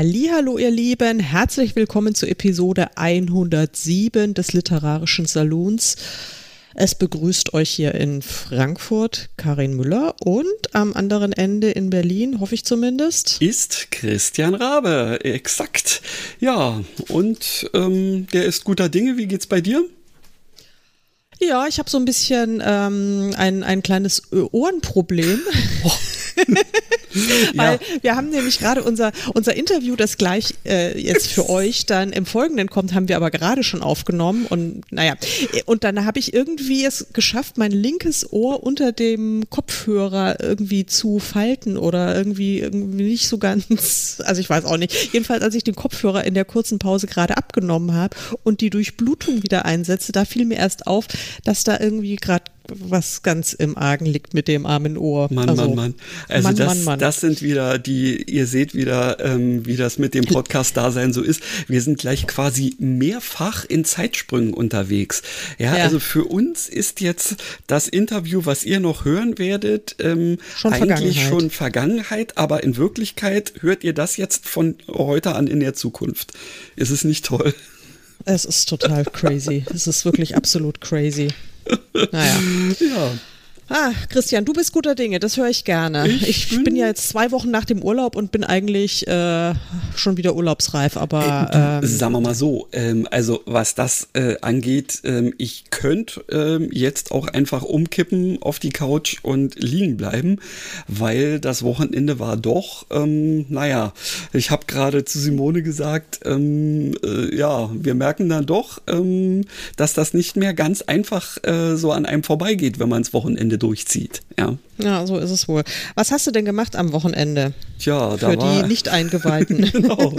Hallo, ihr Lieben, herzlich willkommen zur Episode 107 des Literarischen Salons. Es begrüßt euch hier in Frankfurt Karin Müller und am anderen Ende in Berlin, hoffe ich zumindest, ist Christian Rabe. Exakt. Ja, und ähm, der ist guter Dinge. Wie geht's bei dir? Ja, ich habe so ein bisschen ähm, ein, ein kleines Ohrenproblem. Oh. Weil ja. wir haben nämlich gerade unser, unser Interview, das gleich äh, jetzt für euch dann im Folgenden kommt, haben wir aber gerade schon aufgenommen. Und naja, und dann habe ich irgendwie es geschafft, mein linkes Ohr unter dem Kopfhörer irgendwie zu falten oder irgendwie, irgendwie nicht so ganz, also ich weiß auch nicht. Jedenfalls, als ich den Kopfhörer in der kurzen Pause gerade abgenommen habe und die Durchblutung wieder einsetze, da fiel mir erst auf, dass da irgendwie gerade was ganz im Argen liegt mit dem armen Ohr. Mann, also, Mann, Mann. Also Mann, das, Mann, Mann. das sind wieder die, ihr seht wieder, ähm, wie das mit dem Podcast-Dasein so ist. Wir sind gleich quasi mehrfach in Zeitsprüngen unterwegs. Ja, ja, also für uns ist jetzt das Interview, was ihr noch hören werdet, ähm, schon eigentlich schon Vergangenheit, aber in Wirklichkeit hört ihr das jetzt von heute an in der Zukunft. Ist es nicht toll? Es ist total crazy. es ist wirklich absolut crazy. Naja. Ja. Ah, Christian, du bist guter Dinge, das höre ich gerne. Ich, ich bin, bin, ja jetzt zwei Wochen nach dem Urlaub und bin eigentlich äh, schon wieder urlaubsreif, aber. Äh, du, ähm, sagen wir mal so, ähm, also was das äh, angeht, ähm, ich könnte ähm, jetzt auch einfach umkippen auf die Couch und liegen bleiben, weil das Wochenende war doch, ähm, naja, ich habe gerade zu Simone gesagt, ähm, äh, ja, wir merken dann doch, dass das nicht mehr ganz einfach äh, so an einem vorbeigeht, wenn man das Wochenende durchzieht. Ja. Ja, so ist es wohl. Was hast du denn gemacht am Wochenende? Tja, da Für war, die Nicht-Eingeweihten. genau,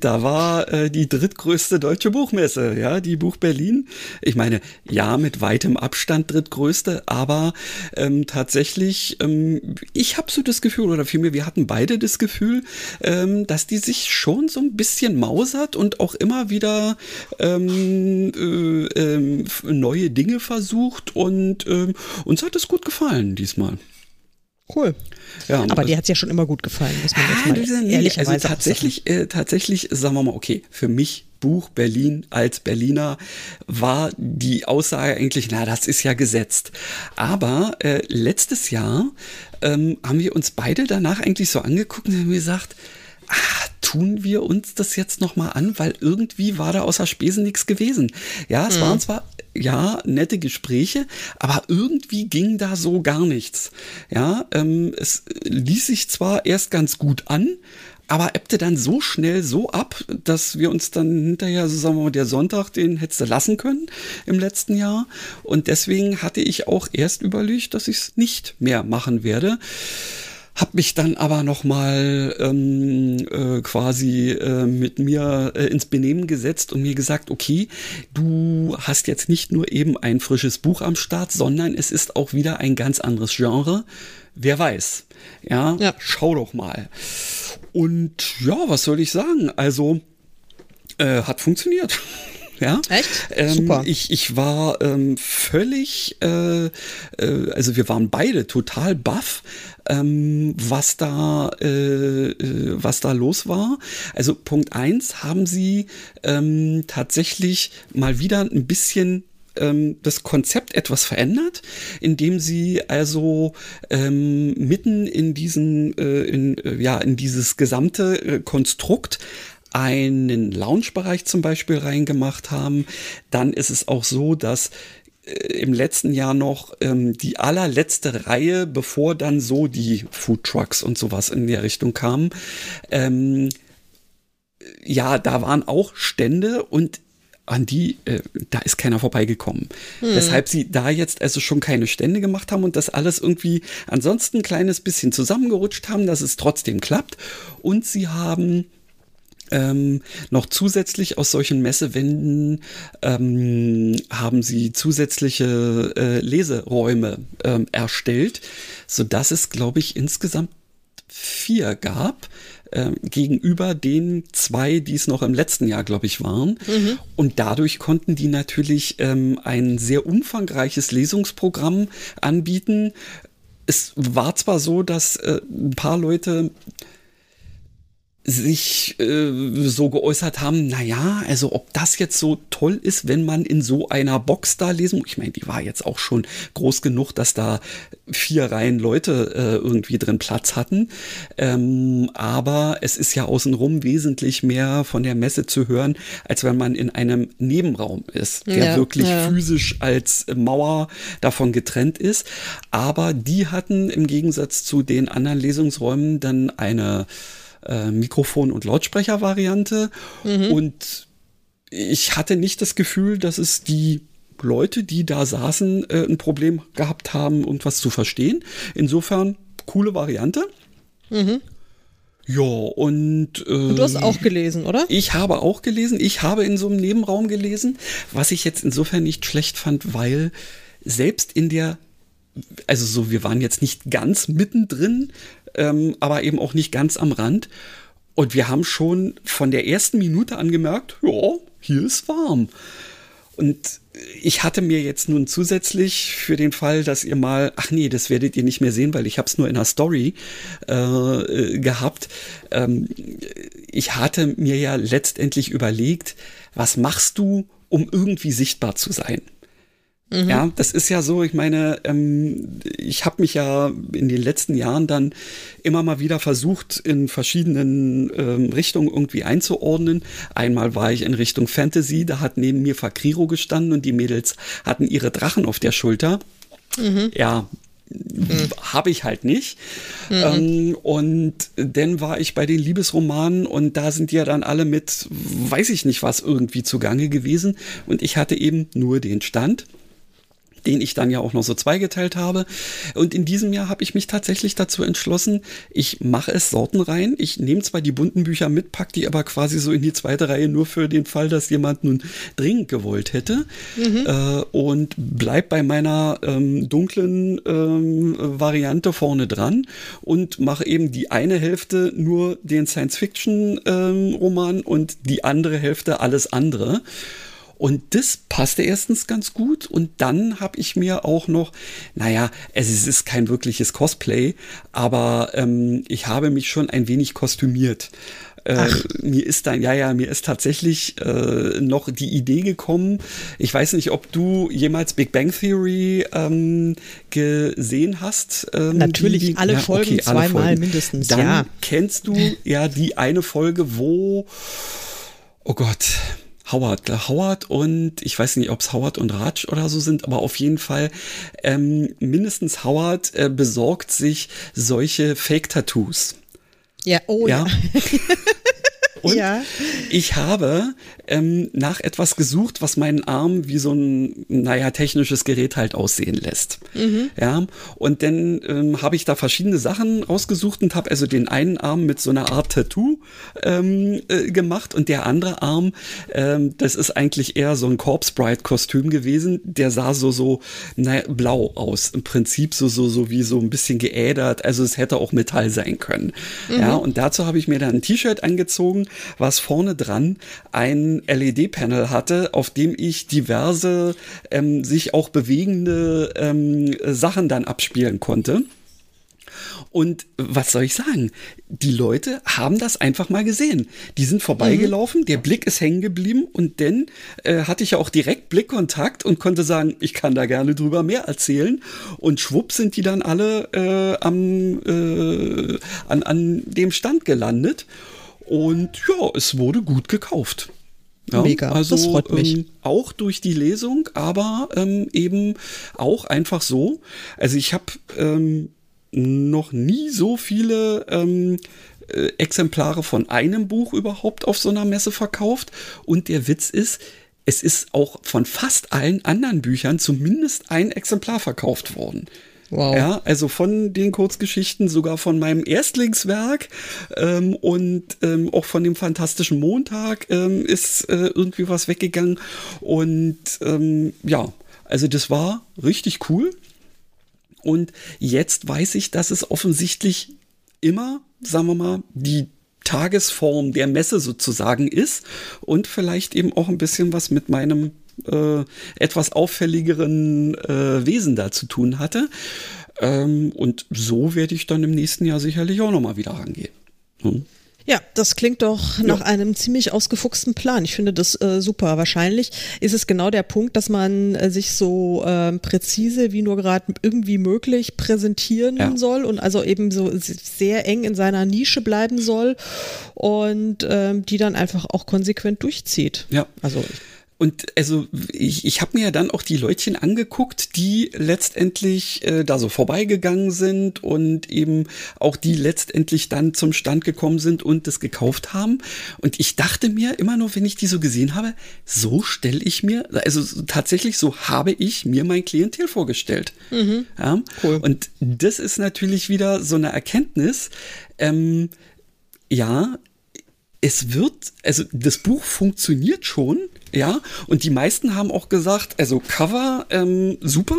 da war äh, die drittgrößte deutsche Buchmesse, ja, die Buch Berlin. Ich meine, ja, mit weitem Abstand drittgrößte, aber ähm, tatsächlich, ähm, ich habe so das Gefühl, oder vielmehr, wir hatten beide das Gefühl, ähm, dass die sich schon so ein bisschen mausert und auch immer wieder ähm, äh, äh, neue Dinge versucht und ähm, uns hat es gut gefallen diesmal. Cool. Ja, aber dir hat es ja schon immer gut gefallen, muss man jetzt mal nee, ehrlicherweise also tatsächlich, äh, tatsächlich, sagen wir mal, okay, für mich Buch Berlin als Berliner war die Aussage eigentlich, na, das ist ja gesetzt. Aber äh, letztes Jahr ähm, haben wir uns beide danach eigentlich so angeguckt und haben gesagt, ah, tun wir uns das jetzt nochmal an, weil irgendwie war da außer Spesen nichts gewesen. Ja, es mhm. waren zwar, ja, nette Gespräche, aber irgendwie ging da so gar nichts. Ja, ähm, es ließ sich zwar erst ganz gut an, aber ebbte dann so schnell so ab, dass wir uns dann hinterher, so sagen wir mal, der Sonntag, den hättest du lassen können im letzten Jahr. Und deswegen hatte ich auch erst überlegt, dass ich es nicht mehr machen werde. Hab mich dann aber nochmal ähm, äh, quasi äh, mit mir äh, ins Benehmen gesetzt und mir gesagt, okay, du hast jetzt nicht nur eben ein frisches Buch am Start, sondern es ist auch wieder ein ganz anderes Genre. Wer weiß. Ja, ja. schau doch mal. Und ja, was soll ich sagen? Also, äh, hat funktioniert. Ja? Echt? Ähm, Super. Ich, ich war ähm, völlig, äh, äh, also wir waren beide total baff, ähm, was da, äh, äh, was da los war. Also Punkt eins haben sie ähm, tatsächlich mal wieder ein bisschen ähm, das Konzept etwas verändert, indem sie also ähm, mitten in diesen, äh, in, äh, ja, in dieses gesamte äh, Konstrukt einen Lounge-Bereich zum Beispiel reingemacht haben. Dann ist es auch so, dass im letzten Jahr noch ähm, die allerletzte Reihe, bevor dann so die Food Trucks und sowas in der Richtung kamen. Ähm, ja, da waren auch Stände und an die, äh, da ist keiner vorbeigekommen. Hm. Weshalb sie da jetzt also schon keine Stände gemacht haben und das alles irgendwie ansonsten ein kleines bisschen zusammengerutscht haben, dass es trotzdem klappt. Und sie haben ähm, noch zusätzlich aus solchen Messewänden ähm, haben sie zusätzliche äh, Leseräume ähm, erstellt, so dass es, glaube ich, insgesamt vier gab äh, gegenüber den zwei, die es noch im letzten Jahr, glaube ich, waren. Mhm. Und dadurch konnten die natürlich ähm, ein sehr umfangreiches Lesungsprogramm anbieten. Es war zwar so, dass äh, ein paar Leute sich äh, so geäußert haben, na ja, also ob das jetzt so toll ist, wenn man in so einer Box da lesen, ich meine, die war jetzt auch schon groß genug, dass da vier Reihen Leute äh, irgendwie drin Platz hatten, ähm, aber es ist ja außenrum wesentlich mehr von der Messe zu hören, als wenn man in einem Nebenraum ist, der ja, wirklich ja. physisch als Mauer davon getrennt ist, aber die hatten im Gegensatz zu den anderen Lesungsräumen dann eine äh, Mikrofon- und Lautsprechervariante. Mhm. Und ich hatte nicht das Gefühl, dass es die Leute, die da saßen, äh, ein Problem gehabt haben, irgendwas zu verstehen. Insofern coole Variante. Mhm. Ja, und, äh, und, du hast auch gelesen, oder? Ich habe auch gelesen. Ich habe in so einem Nebenraum gelesen, was ich jetzt insofern nicht schlecht fand, weil selbst in der, also so, wir waren jetzt nicht ganz mittendrin, ähm, aber eben auch nicht ganz am Rand. Und wir haben schon von der ersten Minute an gemerkt, ja, hier ist warm. Und ich hatte mir jetzt nun zusätzlich für den Fall, dass ihr mal, ach nee, das werdet ihr nicht mehr sehen, weil ich habe es nur in der Story äh, gehabt. Ähm, ich hatte mir ja letztendlich überlegt, was machst du, um irgendwie sichtbar zu sein? Mhm. Ja, das ist ja so, ich meine, ähm, ich habe mich ja in den letzten Jahren dann immer mal wieder versucht, in verschiedenen ähm, Richtungen irgendwie einzuordnen. Einmal war ich in Richtung Fantasy, da hat neben mir Fakriro gestanden und die Mädels hatten ihre Drachen auf der Schulter. Mhm. Ja, Mhm. habe ich halt nicht. Mhm. Ähm, und dann war ich bei den Liebesromanen und da sind die ja dann alle mit, weiß ich nicht was, irgendwie zugange gewesen. Und ich hatte eben nur den Stand den ich dann ja auch noch so zweigeteilt habe. Und in diesem Jahr habe ich mich tatsächlich dazu entschlossen, ich mache es sortenrein. Ich nehme zwar die bunten Bücher mit, pack die aber quasi so in die zweite Reihe nur für den Fall, dass jemand nun dringend gewollt hätte. Mhm. Äh, und bleib bei meiner ähm, dunklen ähm, Variante vorne dran und mache eben die eine Hälfte nur den Science-Fiction-Roman ähm, und die andere Hälfte alles andere. Und das passte erstens ganz gut. Und dann habe ich mir auch noch, naja, es ist kein wirkliches Cosplay, aber ähm, ich habe mich schon ein wenig kostümiert. Äh, mir ist dann, ja, ja, mir ist tatsächlich äh, noch die Idee gekommen. Ich weiß nicht, ob du jemals Big Bang Theory ähm, gesehen hast. Ähm, Natürlich die, alle ja, Folgen, okay, zweimal mindestens. Dann ja. kennst du ja die eine Folge, wo, oh Gott, Howard, Howard und ich weiß nicht, ob es Howard und Raj oder so sind, aber auf jeden Fall ähm, mindestens Howard äh, besorgt sich solche Fake-Tattoos. Ja, oh ja. ja. Und ja. ich habe ähm, nach etwas gesucht, was meinen Arm wie so ein, naja, technisches Gerät halt aussehen lässt. Mhm. Ja, und dann ähm, habe ich da verschiedene Sachen rausgesucht und habe also den einen Arm mit so einer Art Tattoo ähm, äh, gemacht und der andere Arm, ähm, das ist eigentlich eher so ein Corpse Bride Kostüm gewesen. Der sah so, so, naja, blau aus. Im Prinzip so, so, so wie so ein bisschen geädert. Also es hätte auch Metall sein können. Mhm. Ja, und dazu habe ich mir dann ein T-Shirt angezogen, was vorne dran ein LED-Panel hatte, auf dem ich diverse ähm, sich auch bewegende ähm, Sachen dann abspielen konnte. Und was soll ich sagen? Die Leute haben das einfach mal gesehen. Die sind vorbeigelaufen, mhm. der Blick ist hängen geblieben und dann äh, hatte ich ja auch direkt Blickkontakt und konnte sagen, ich kann da gerne drüber mehr erzählen. Und schwupp sind die dann alle äh, am, äh, an, an dem Stand gelandet. Und ja, es wurde gut gekauft. Ja, Mega, also, das freut mich. Ähm, auch durch die Lesung, aber ähm, eben auch einfach so. Also ich habe ähm, noch nie so viele ähm, äh, Exemplare von einem Buch überhaupt auf so einer Messe verkauft. Und der Witz ist, es ist auch von fast allen anderen Büchern zumindest ein Exemplar verkauft worden. Wow. Ja, also von den Kurzgeschichten, sogar von meinem Erstlingswerk ähm, und ähm, auch von dem Fantastischen Montag ähm, ist äh, irgendwie was weggegangen. Und ähm, ja, also das war richtig cool. Und jetzt weiß ich, dass es offensichtlich immer, sagen wir mal, die Tagesform der Messe sozusagen ist und vielleicht eben auch ein bisschen was mit meinem äh, etwas auffälligeren äh, Wesen da zu tun hatte. Ähm, und so werde ich dann im nächsten Jahr sicherlich auch nochmal wieder rangehen. Hm. Ja, das klingt doch nach ja. einem ziemlich ausgefuchsten Plan. Ich finde das äh, super. Wahrscheinlich ist es genau der Punkt, dass man äh, sich so äh, präzise wie nur gerade irgendwie möglich präsentieren ja. soll und also eben so sehr eng in seiner Nische bleiben soll und ähm, die dann einfach auch konsequent durchzieht. Ja. Also ich und also ich, ich habe mir ja dann auch die Leutchen angeguckt, die letztendlich äh, da so vorbeigegangen sind und eben auch die letztendlich dann zum Stand gekommen sind und das gekauft haben. Und ich dachte mir immer nur, wenn ich die so gesehen habe, so stelle ich mir, also tatsächlich so habe ich mir mein Klientel vorgestellt. Mhm. Ja? Cool. Und das ist natürlich wieder so eine Erkenntnis. Ähm, ja, es wird, also das Buch funktioniert schon, ja, und die meisten haben auch gesagt, also Cover, ähm, super,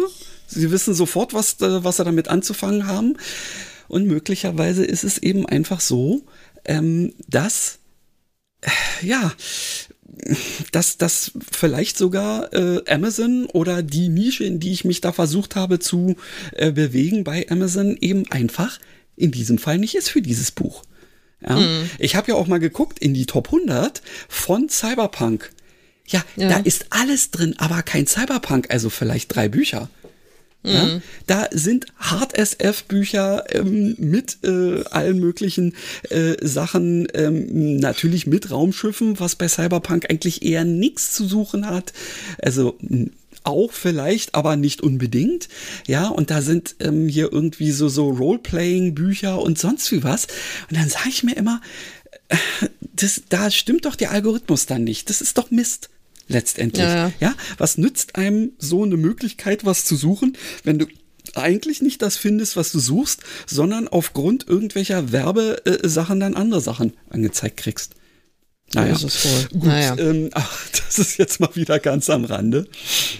sie wissen sofort, was, äh, was sie damit anzufangen haben. Und möglicherweise ist es eben einfach so, ähm, dass, äh, ja, dass das vielleicht sogar äh, Amazon oder die Nische, in die ich mich da versucht habe zu äh, bewegen bei Amazon, eben einfach in diesem Fall nicht ist für dieses Buch. Ja? Mhm. Ich habe ja auch mal geguckt in die Top 100 von Cyberpunk. Ja, ja, da ist alles drin, aber kein Cyberpunk, also vielleicht drei Bücher. Ja, mhm. da sind Hard SF Bücher ähm, mit äh, allen möglichen äh, Sachen, ähm, natürlich mit Raumschiffen, was bei Cyberpunk eigentlich eher nichts zu suchen hat. Also auch vielleicht, aber nicht unbedingt. Ja, und da sind ähm, hier irgendwie so, so Roleplaying-Bücher und sonst wie was. Und dann sage ich mir immer, äh, das, da stimmt doch der Algorithmus dann nicht. Das ist doch Mist letztendlich. Ja, ja. ja, was nützt einem so eine Möglichkeit, was zu suchen, wenn du eigentlich nicht das findest, was du suchst, sondern aufgrund irgendwelcher Werbesachen dann andere Sachen angezeigt kriegst. Naja, wohl. Gut, naja. ähm, ach, das ist jetzt mal wieder ganz am Rande.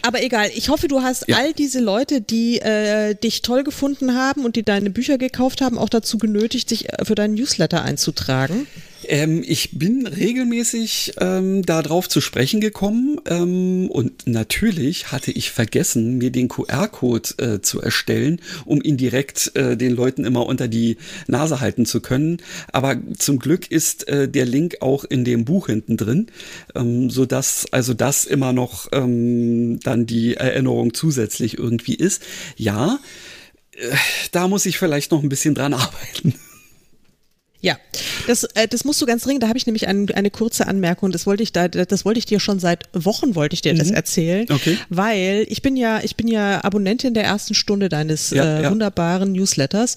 Aber egal, ich hoffe, du hast ja. all diese Leute, die äh, dich toll gefunden haben und die deine Bücher gekauft haben, auch dazu genötigt, sich äh, für deinen Newsletter einzutragen. Ähm, ich bin regelmäßig ähm, darauf zu sprechen gekommen ähm, und natürlich hatte ich vergessen, mir den QR-Code äh, zu erstellen, um ihn direkt äh, den Leuten immer unter die Nase halten zu können. Aber zum Glück ist äh, der Link auch in dem Buch hinten drin, ähm, so dass also das immer noch ähm, dann die Erinnerung zusätzlich irgendwie ist. Ja, äh, da muss ich vielleicht noch ein bisschen dran arbeiten. Ja, das, äh, das musst du ganz dringend. Da habe ich nämlich ein, eine kurze Anmerkung. Das wollte ich da, das wollte ich dir schon seit Wochen wollte ich dir mhm. das erzählen, okay. weil ich bin ja, ich bin ja Abonnentin der ersten Stunde deines ja, äh, ja. wunderbaren Newsletters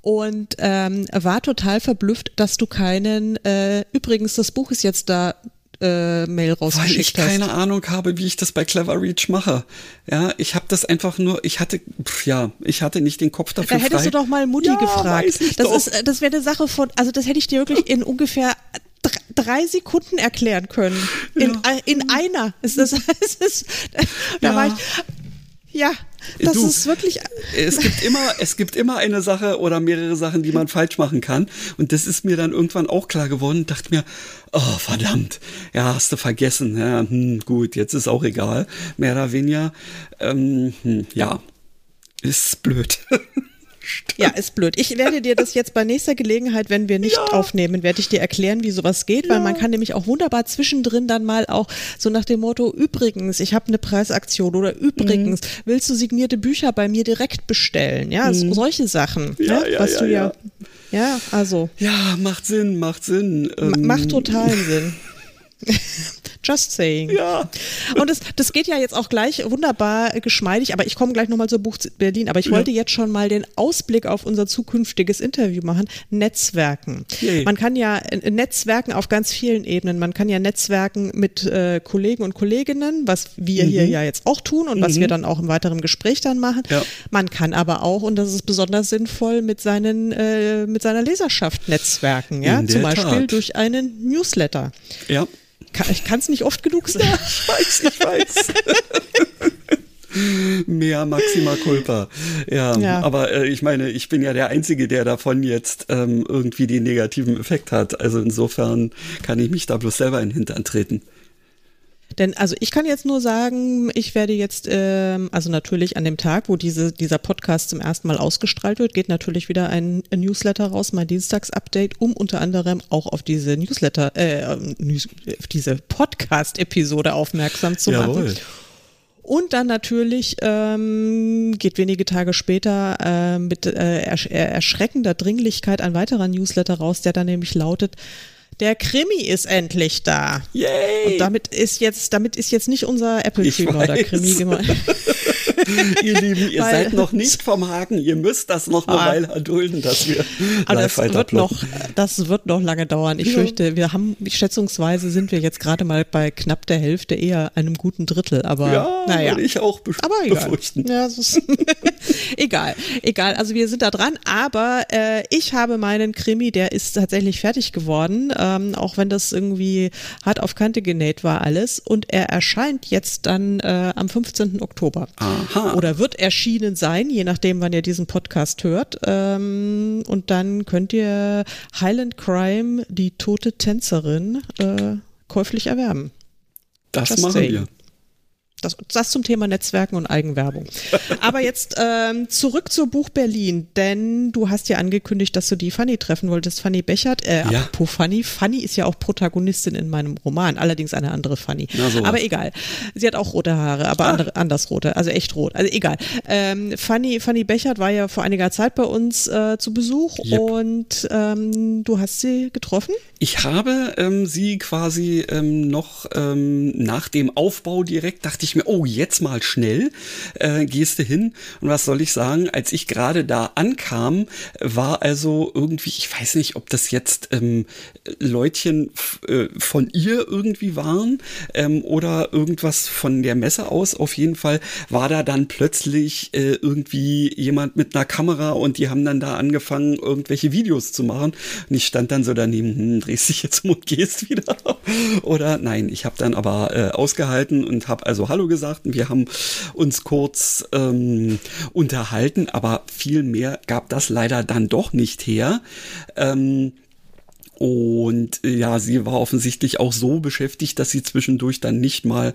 und ähm, war total verblüfft, dass du keinen. Äh, übrigens, das Buch ist jetzt da äh, Mail rausgeschickt Weil ich keine Ahnung habe, wie ich das bei Clever Reach mache. Ja, ich habe das einfach nur, ich hatte, pff, ja, ich hatte nicht den Kopf dafür. Da hättest frei. du doch mal Mutti ja, gefragt. das doch. ist, das wäre eine Sache von, also das hätte ich dir wirklich in ungefähr drei Sekunden erklären können. In, ja. in einer. Ist das, ist, da ja. war ich, ja, das du, ist wirklich. Es gibt immer, es gibt immer eine Sache oder mehrere Sachen, die man falsch machen kann. Und das ist mir dann irgendwann auch klar geworden. Dachte mir, oh verdammt, ja, hast du vergessen. Ja, hm, gut, jetzt ist auch egal, mehr oder weniger. Ähm, hm, ja, ist blöd. Ja, ist blöd. Ich werde dir das jetzt bei nächster Gelegenheit, wenn wir nicht ja. aufnehmen, werde ich dir erklären, wie sowas geht, ja. weil man kann nämlich auch wunderbar zwischendrin dann mal auch so nach dem Motto, übrigens, ich habe eine Preisaktion oder übrigens, mhm. willst du signierte Bücher bei mir direkt bestellen? Ja, mhm. solche Sachen, ja, ne? was du ja, ja, also. Ja, macht Sinn, macht Sinn. Ähm. Macht totalen Sinn. Just saying. Ja. Und das, das geht ja jetzt auch gleich wunderbar geschmeidig, aber ich komme gleich nochmal zur Buch Berlin. Aber ich ja. wollte jetzt schon mal den Ausblick auf unser zukünftiges Interview machen. Netzwerken. Yay. Man kann ja Netzwerken auf ganz vielen Ebenen. Man kann ja Netzwerken mit äh, Kollegen und Kolleginnen, was wir mhm. hier ja jetzt auch tun und mhm. was wir dann auch im weiteren Gespräch dann machen. Ja. Man kann aber auch, und das ist besonders sinnvoll, mit seinen, äh, mit seiner Leserschaft netzwerken. Ja, zum Beispiel Tat. durch einen Newsletter. Ja. Ich kann es nicht oft genug sagen. Ja, ich weiß, ich weiß. Mehr Maxima Culpa. Ja, ja. aber äh, ich meine, ich bin ja der Einzige, der davon jetzt ähm, irgendwie den negativen Effekt hat. Also insofern kann ich mich da bloß selber in den Hintern treten. Denn also ich kann jetzt nur sagen, ich werde jetzt, ähm, also natürlich an dem Tag, wo diese, dieser Podcast zum ersten Mal ausgestrahlt wird, geht natürlich wieder ein, Newsletter raus, mein Dienstags-Update, um unter anderem auch auf diese Newsletter, äh, auf diese Podcast-Episode aufmerksam zu Jawohl. machen. Und dann natürlich ähm, geht wenige Tage später äh, mit äh, ersch erschreckender Dringlichkeit ein weiterer Newsletter raus, der dann nämlich lautet, der Krimi ist endlich da. Yay! Und damit ist jetzt, damit ist jetzt nicht unser Apple Tree Murder Krimi gemeint. ihr Lieben, ihr Weil, seid noch nicht vom Haken. Ihr müsst das noch eine ah, Weile erdulden, dass wir aber live das wird noch, Das wird noch lange dauern. Ich ja. fürchte, wir haben, schätzungsweise sind wir jetzt gerade mal bei knapp der Hälfte, eher einem guten Drittel. Aber ja, naja. ich auch be aber egal. befürchten. Ja, egal, egal. Also wir sind da dran. Aber äh, ich habe meinen Krimi, der ist tatsächlich fertig geworden. Äh, ähm, auch wenn das irgendwie hart auf Kante genäht war alles. Und er erscheint jetzt dann äh, am 15. Oktober. Aha. Oder wird erschienen sein, je nachdem, wann ihr diesen Podcast hört. Ähm, und dann könnt ihr Highland Crime, die tote Tänzerin, äh, käuflich erwerben. Das Just machen saying. wir. Das, das zum Thema Netzwerken und Eigenwerbung. Aber jetzt ähm, zurück zur Buch Berlin, denn du hast ja angekündigt, dass du die Fanny treffen wolltest, Fanny Bechert. Äh, ja. apropos Fanny, Fanny ist ja auch Protagonistin in meinem Roman, allerdings eine andere Fanny. So. Aber egal. Sie hat auch rote Haare, aber ah. andere, anders rote, also echt rot. Also egal. Ähm, Fanny, Fanny Bechert war ja vor einiger Zeit bei uns äh, zu Besuch yep. und ähm, du hast sie getroffen? Ich habe ähm, sie quasi ähm, noch ähm, nach dem Aufbau direkt, dachte ich mir, oh, jetzt mal schnell, äh, gehst du hin. Und was soll ich sagen, als ich gerade da ankam, war also irgendwie, ich weiß nicht, ob das jetzt ähm, Leutchen äh, von ihr irgendwie waren ähm, oder irgendwas von der Messe aus. Auf jeden Fall war da dann plötzlich äh, irgendwie jemand mit einer Kamera und die haben dann da angefangen, irgendwelche Videos zu machen. Und ich stand dann so daneben, hm, drehst dich jetzt um und gehst wieder. Oder nein, ich habe dann aber äh, ausgehalten und habe also Hallo gesagt und wir haben uns kurz ähm, unterhalten, aber viel mehr gab das leider dann doch nicht her. Ähm, und äh, ja, sie war offensichtlich auch so beschäftigt, dass sie zwischendurch dann nicht mal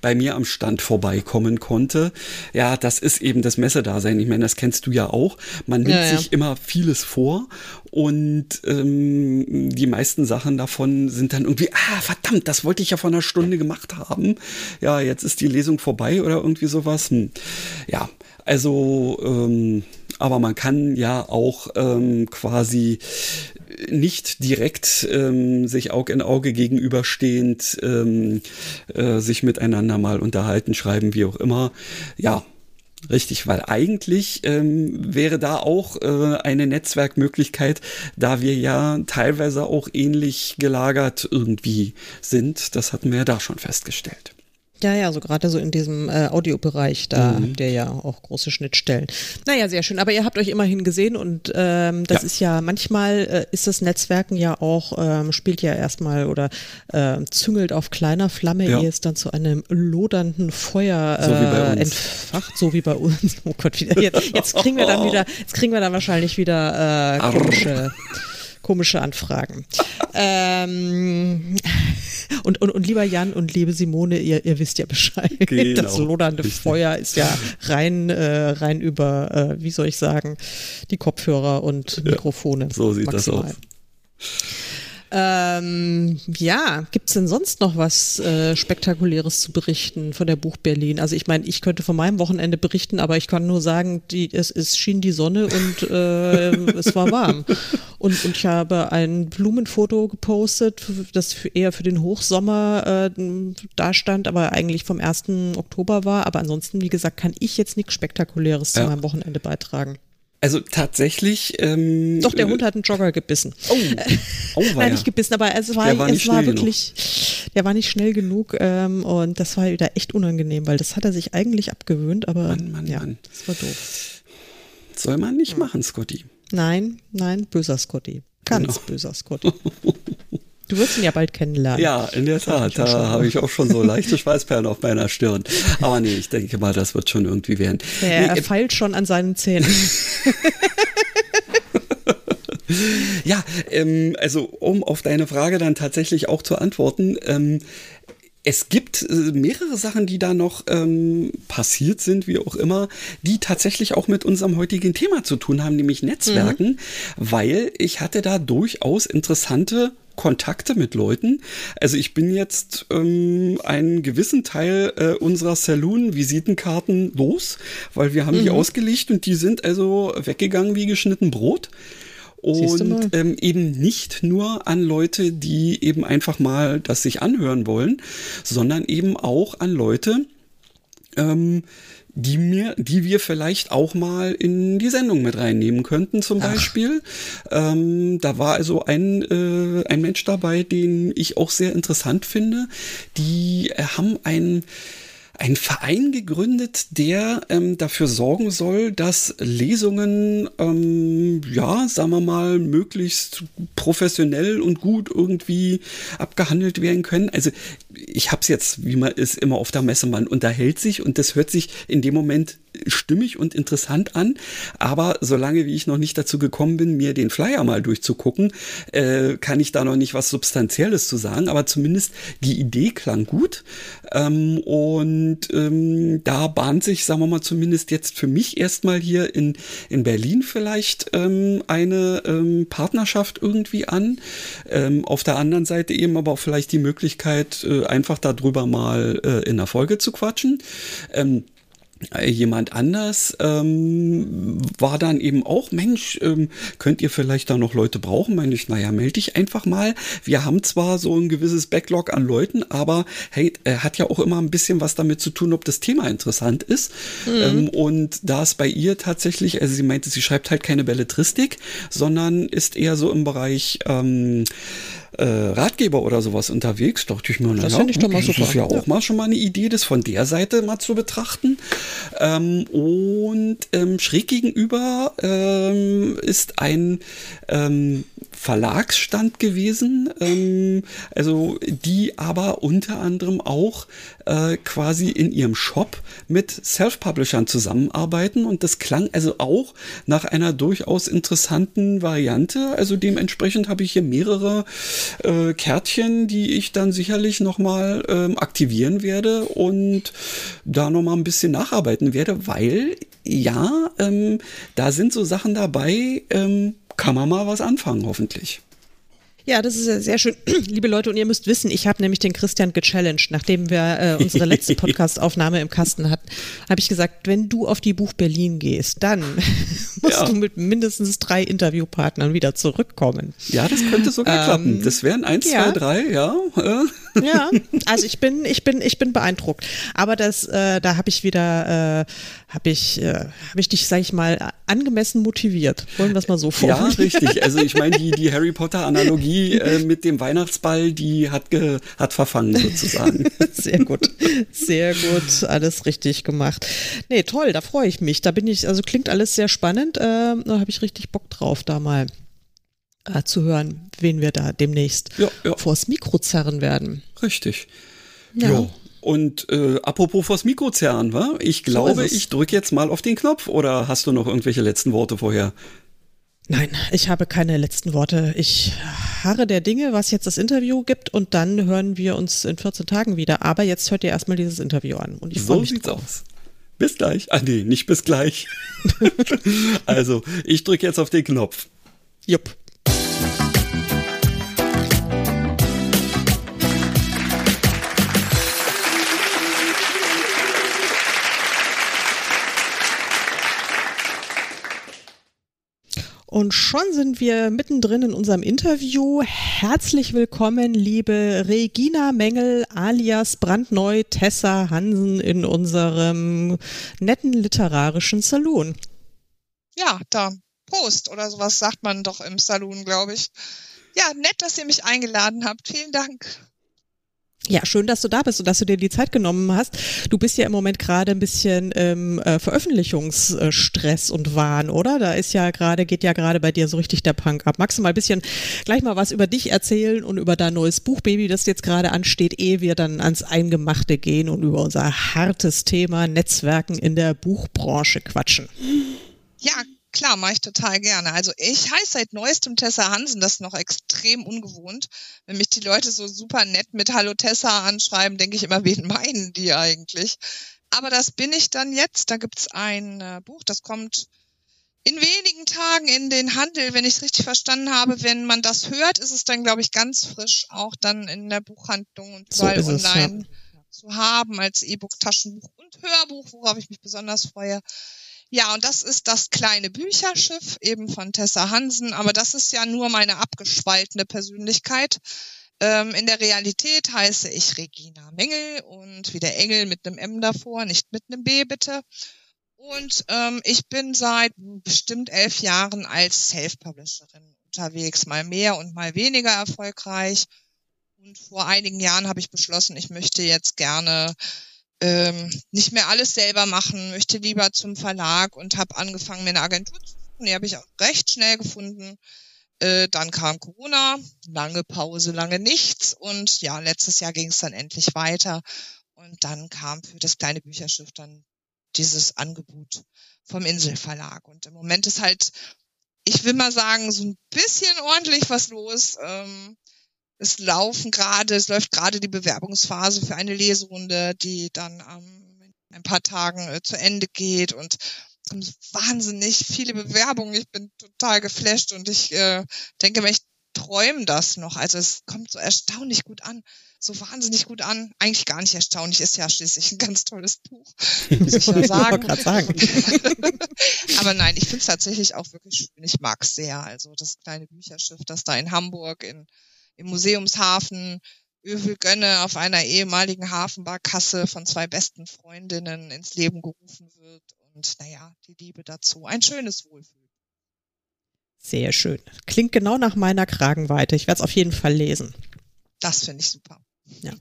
bei mir am Stand vorbeikommen konnte. Ja, das ist eben das Messedasein. Ich meine, das kennst du ja auch. Man nimmt ja, ja. sich immer vieles vor und ähm, die meisten Sachen davon sind dann irgendwie, ah, verdammt, das wollte ich ja vor einer Stunde gemacht haben. Ja, jetzt ist die Lesung vorbei oder irgendwie sowas. Hm. Ja, also, ähm, aber man kann ja auch ähm, quasi nicht direkt ähm, sich Aug in Auge gegenüberstehend ähm, äh, sich miteinander mal unterhalten, schreiben, wie auch immer. Ja, Richtig, weil eigentlich ähm, wäre da auch äh, eine Netzwerkmöglichkeit, da wir ja teilweise auch ähnlich gelagert irgendwie sind. Das hatten wir ja da schon festgestellt. Ja, ja, so gerade so in diesem äh, Audiobereich, da mhm. habt ihr ja auch große Schnittstellen. Naja, sehr schön. Aber ihr habt euch immerhin gesehen und ähm, das ja. ist ja manchmal äh, ist das Netzwerken ja auch, ähm, spielt ja erstmal oder äh, züngelt auf kleiner Flamme, ja. ehe es dann zu einem lodernden Feuer so äh, entfacht, so wie bei uns. Oh Gott, wieder, jetzt, jetzt kriegen wir dann wieder, jetzt kriegen wir dann wahrscheinlich wieder äh, komische komische Anfragen. ähm, und, und, und lieber Jan und liebe Simone, ihr, ihr wisst ja Bescheid. Genau. Das lodernde Richtig. Feuer ist ja rein, äh, rein über, äh, wie soll ich sagen, die Kopfhörer und Mikrofone. Ja, so sieht maximal. das aus. Ähm, ja, gibt's denn sonst noch was äh, Spektakuläres zu berichten von der Buch Berlin? Also ich meine, ich könnte von meinem Wochenende berichten, aber ich kann nur sagen, die, es, es schien die Sonne und äh, es war warm. Und, und ich habe ein Blumenfoto gepostet, das für, eher für den Hochsommer äh, dastand, aber eigentlich vom 1. Oktober war. Aber ansonsten, wie gesagt, kann ich jetzt nichts Spektakuläres ja. zu meinem Wochenende beitragen. Also tatsächlich. Ähm, Doch, der Hund hat einen Jogger gebissen. Oh, oh war Nein, nicht gebissen, aber es war, war es war wirklich, genug. der war nicht schnell genug ähm, und das war wieder echt unangenehm, weil das hat er sich eigentlich abgewöhnt, aber Mann, Mann, ja, Mann. das war doof. Soll man nicht machen, Scotty. Nein, nein, böser Scotty. Ganz genau. böser Scotty. Du wirst ihn ja bald kennenlernen. Ja, in der Tat. Da habe ich auch schon so leichte Schweißperlen auf meiner Stirn. Aber nee, ich denke mal, das wird schon irgendwie werden. Ja, er nee, feilt schon an seinen Zähnen. ja, ähm, also um auf deine Frage dann tatsächlich auch zu antworten, ähm, es gibt äh, mehrere Sachen, die da noch ähm, passiert sind, wie auch immer, die tatsächlich auch mit unserem heutigen Thema zu tun haben, nämlich Netzwerken, mhm. weil ich hatte da durchaus interessante Kontakte mit Leuten. Also ich bin jetzt ähm, einen gewissen Teil äh, unserer Saloon-Visitenkarten los, weil wir haben mhm. die ausgelegt und die sind also weggegangen wie geschnitten Brot und ähm, eben nicht nur an Leute, die eben einfach mal das sich anhören wollen, sondern eben auch an Leute, ähm, die mir, die wir vielleicht auch mal in die Sendung mit reinnehmen könnten, zum Ach. Beispiel. Ähm, da war also ein, äh, ein Mensch dabei, den ich auch sehr interessant finde. Die äh, haben ein ein Verein gegründet, der ähm, dafür sorgen soll, dass Lesungen, ähm, ja, sagen wir mal, möglichst professionell und gut irgendwie abgehandelt werden können. Also ich habe es jetzt, wie man es immer auf der Messe, man unterhält sich und das hört sich in dem Moment stimmig und interessant an. Aber solange wie ich noch nicht dazu gekommen bin, mir den Flyer mal durchzugucken, äh, kann ich da noch nicht was Substanzielles zu sagen. Aber zumindest die Idee klang gut. Ähm, und ähm, da bahnt sich, sagen wir mal, zumindest jetzt für mich erstmal hier in, in Berlin vielleicht ähm, eine ähm, Partnerschaft irgendwie an. Ähm, auf der anderen Seite eben aber auch vielleicht die Möglichkeit, äh, einfach darüber mal äh, in der Folge zu quatschen. Ähm, äh, jemand anders ähm, war dann eben auch, Mensch, ähm, könnt ihr vielleicht da noch Leute brauchen? Meine ich, naja, melde dich einfach mal. Wir haben zwar so ein gewisses Backlog an Leuten, aber hey, er hat ja auch immer ein bisschen was damit zu tun, ob das Thema interessant ist. Mhm. Ähm, und da es bei ihr tatsächlich, also sie meinte, sie schreibt halt keine Belletristik, sondern ist eher so im Bereich ähm, äh, Ratgeber oder sowas unterwegs, dachte ich mir, das ich doch mal das ist ja auch mal schon mal eine Idee, das von der Seite mal zu betrachten. Ähm, und ähm, schräg gegenüber ähm, ist ein ähm, Verlagsstand gewesen, ähm, also die aber unter anderem auch äh, quasi in ihrem Shop mit Self-Publishern zusammenarbeiten und das klang also auch nach einer durchaus interessanten Variante. Also dementsprechend habe ich hier mehrere äh, Kärtchen, die ich dann sicherlich nochmal ähm, aktivieren werde und da nochmal ein bisschen nacharbeiten werde, weil ja, ähm, da sind so Sachen dabei, ähm, kann man mal was anfangen, hoffentlich. Ja, das ist sehr schön. Liebe Leute, und ihr müsst wissen, ich habe nämlich den Christian gechallenged, nachdem wir äh, unsere letzte Podcast-Aufnahme im Kasten hatten, habe ich gesagt, wenn du auf die Buch Berlin gehst, dann musst ja. du mit mindestens drei Interviewpartnern wieder zurückkommen. Ja, das könnte sogar ähm, klappen. Das wären eins, ja. zwei, drei, ja. ja, also ich bin, ich bin, ich bin beeindruckt. Aber das, äh, da habe ich wieder, äh, habe ich, äh, habe ich dich, sag ich mal, angemessen motiviert. Wollen wir es mal so formulieren? Ja, richtig. Also ich meine, die, die Harry Potter-Analogie äh, mit dem Weihnachtsball, die hat, ge, hat verfangen sozusagen. Sehr gut. Sehr gut. Alles richtig gemacht. Nee, toll, da freue ich mich. Da bin ich, also klingt alles sehr spannend. Äh, da habe ich richtig Bock drauf, da mal äh, zu hören, wen wir da demnächst ja, ja. vors Mikro zerren werden. Richtig. Ja. Jo. Und äh, apropos vors Mikro zerren, wa? Ich glaube, so ich drücke jetzt mal auf den Knopf oder hast du noch irgendwelche letzten Worte vorher? Nein, ich habe keine letzten Worte. Ich harre der Dinge, was jetzt das Interview gibt und dann hören wir uns in 14 Tagen wieder. Aber jetzt hört ihr erstmal dieses Interview an. Und ich so sieht's drauf. aus. Bis gleich. Ah nee, nicht bis gleich. also, ich drücke jetzt auf den Knopf. Jupp. Und schon sind wir mittendrin in unserem Interview. Herzlich willkommen, liebe Regina Mengel alias brandneu Tessa Hansen in unserem netten literarischen Salon. Ja, da Prost oder sowas sagt man doch im Salon, glaube ich. Ja, nett, dass ihr mich eingeladen habt. Vielen Dank. Ja, schön, dass du da bist und dass du dir die Zeit genommen hast. Du bist ja im Moment gerade ein bisschen ähm, äh, Veröffentlichungsstress und Wahn, oder? Da ist ja gerade, geht ja gerade bei dir so richtig der Punk ab. Magst du mal ein bisschen gleich mal was über dich erzählen und über dein neues Buch, Baby, das jetzt gerade ansteht, ehe wir dann ans Eingemachte gehen und über unser hartes Thema Netzwerken in der Buchbranche quatschen? Ja, Klar, mache ich total gerne. Also ich heiße seit neuestem Tessa Hansen, das ist noch extrem ungewohnt. Wenn mich die Leute so super nett mit Hallo Tessa anschreiben, denke ich immer, wen meinen die eigentlich? Aber das bin ich dann jetzt. Da gibt's ein äh, Buch, das kommt in wenigen Tagen in den Handel, wenn ich es richtig verstanden habe. Wenn man das hört, ist es dann, glaube ich, ganz frisch auch dann in der Buchhandlung und überall so online es, ja. zu haben als E-Book, Taschenbuch und Hörbuch, worauf ich mich besonders freue. Ja, und das ist das kleine Bücherschiff eben von Tessa Hansen, aber das ist ja nur meine abgespaltene Persönlichkeit. Ähm, in der Realität heiße ich Regina Mengel und wie der Engel mit einem M davor, nicht mit einem B bitte. Und ähm, ich bin seit bestimmt elf Jahren als Self-Publisherin unterwegs, mal mehr und mal weniger erfolgreich. Und vor einigen Jahren habe ich beschlossen, ich möchte jetzt gerne ähm, nicht mehr alles selber machen, möchte lieber zum Verlag und habe angefangen, mir eine Agentur zu suchen. Die habe ich auch recht schnell gefunden. Äh, dann kam Corona, lange Pause, lange nichts. Und ja, letztes Jahr ging es dann endlich weiter. Und dann kam für das kleine Bücherschiff dann dieses Angebot vom Inselverlag. Und im Moment ist halt, ich will mal sagen, so ein bisschen ordentlich was los. Ähm, es laufen gerade, es läuft gerade die Bewerbungsphase für eine Leserunde, die dann ähm, in ein paar Tagen äh, zu Ende geht und wahnsinnig viele Bewerbungen. Ich bin total geflasht und ich äh, denke mir, ich träume das noch. Also es kommt so erstaunlich gut an, so wahnsinnig gut an. Eigentlich gar nicht erstaunlich, ist ja schließlich ein ganz tolles Buch, muss ich ja sagen. ich sagen. Aber nein, ich finde es tatsächlich auch wirklich schön. Ich mag es sehr. Also das kleine Bücherschiff, das da in Hamburg in im Museumshafen Övel Gönne auf einer ehemaligen Hafenbarkasse von zwei besten Freundinnen ins Leben gerufen wird und naja, die Liebe dazu. Ein schönes Wohlfühl. Sehr schön. Klingt genau nach meiner Kragenweite. Ich werde es auf jeden Fall lesen. Das finde ich super. Ja.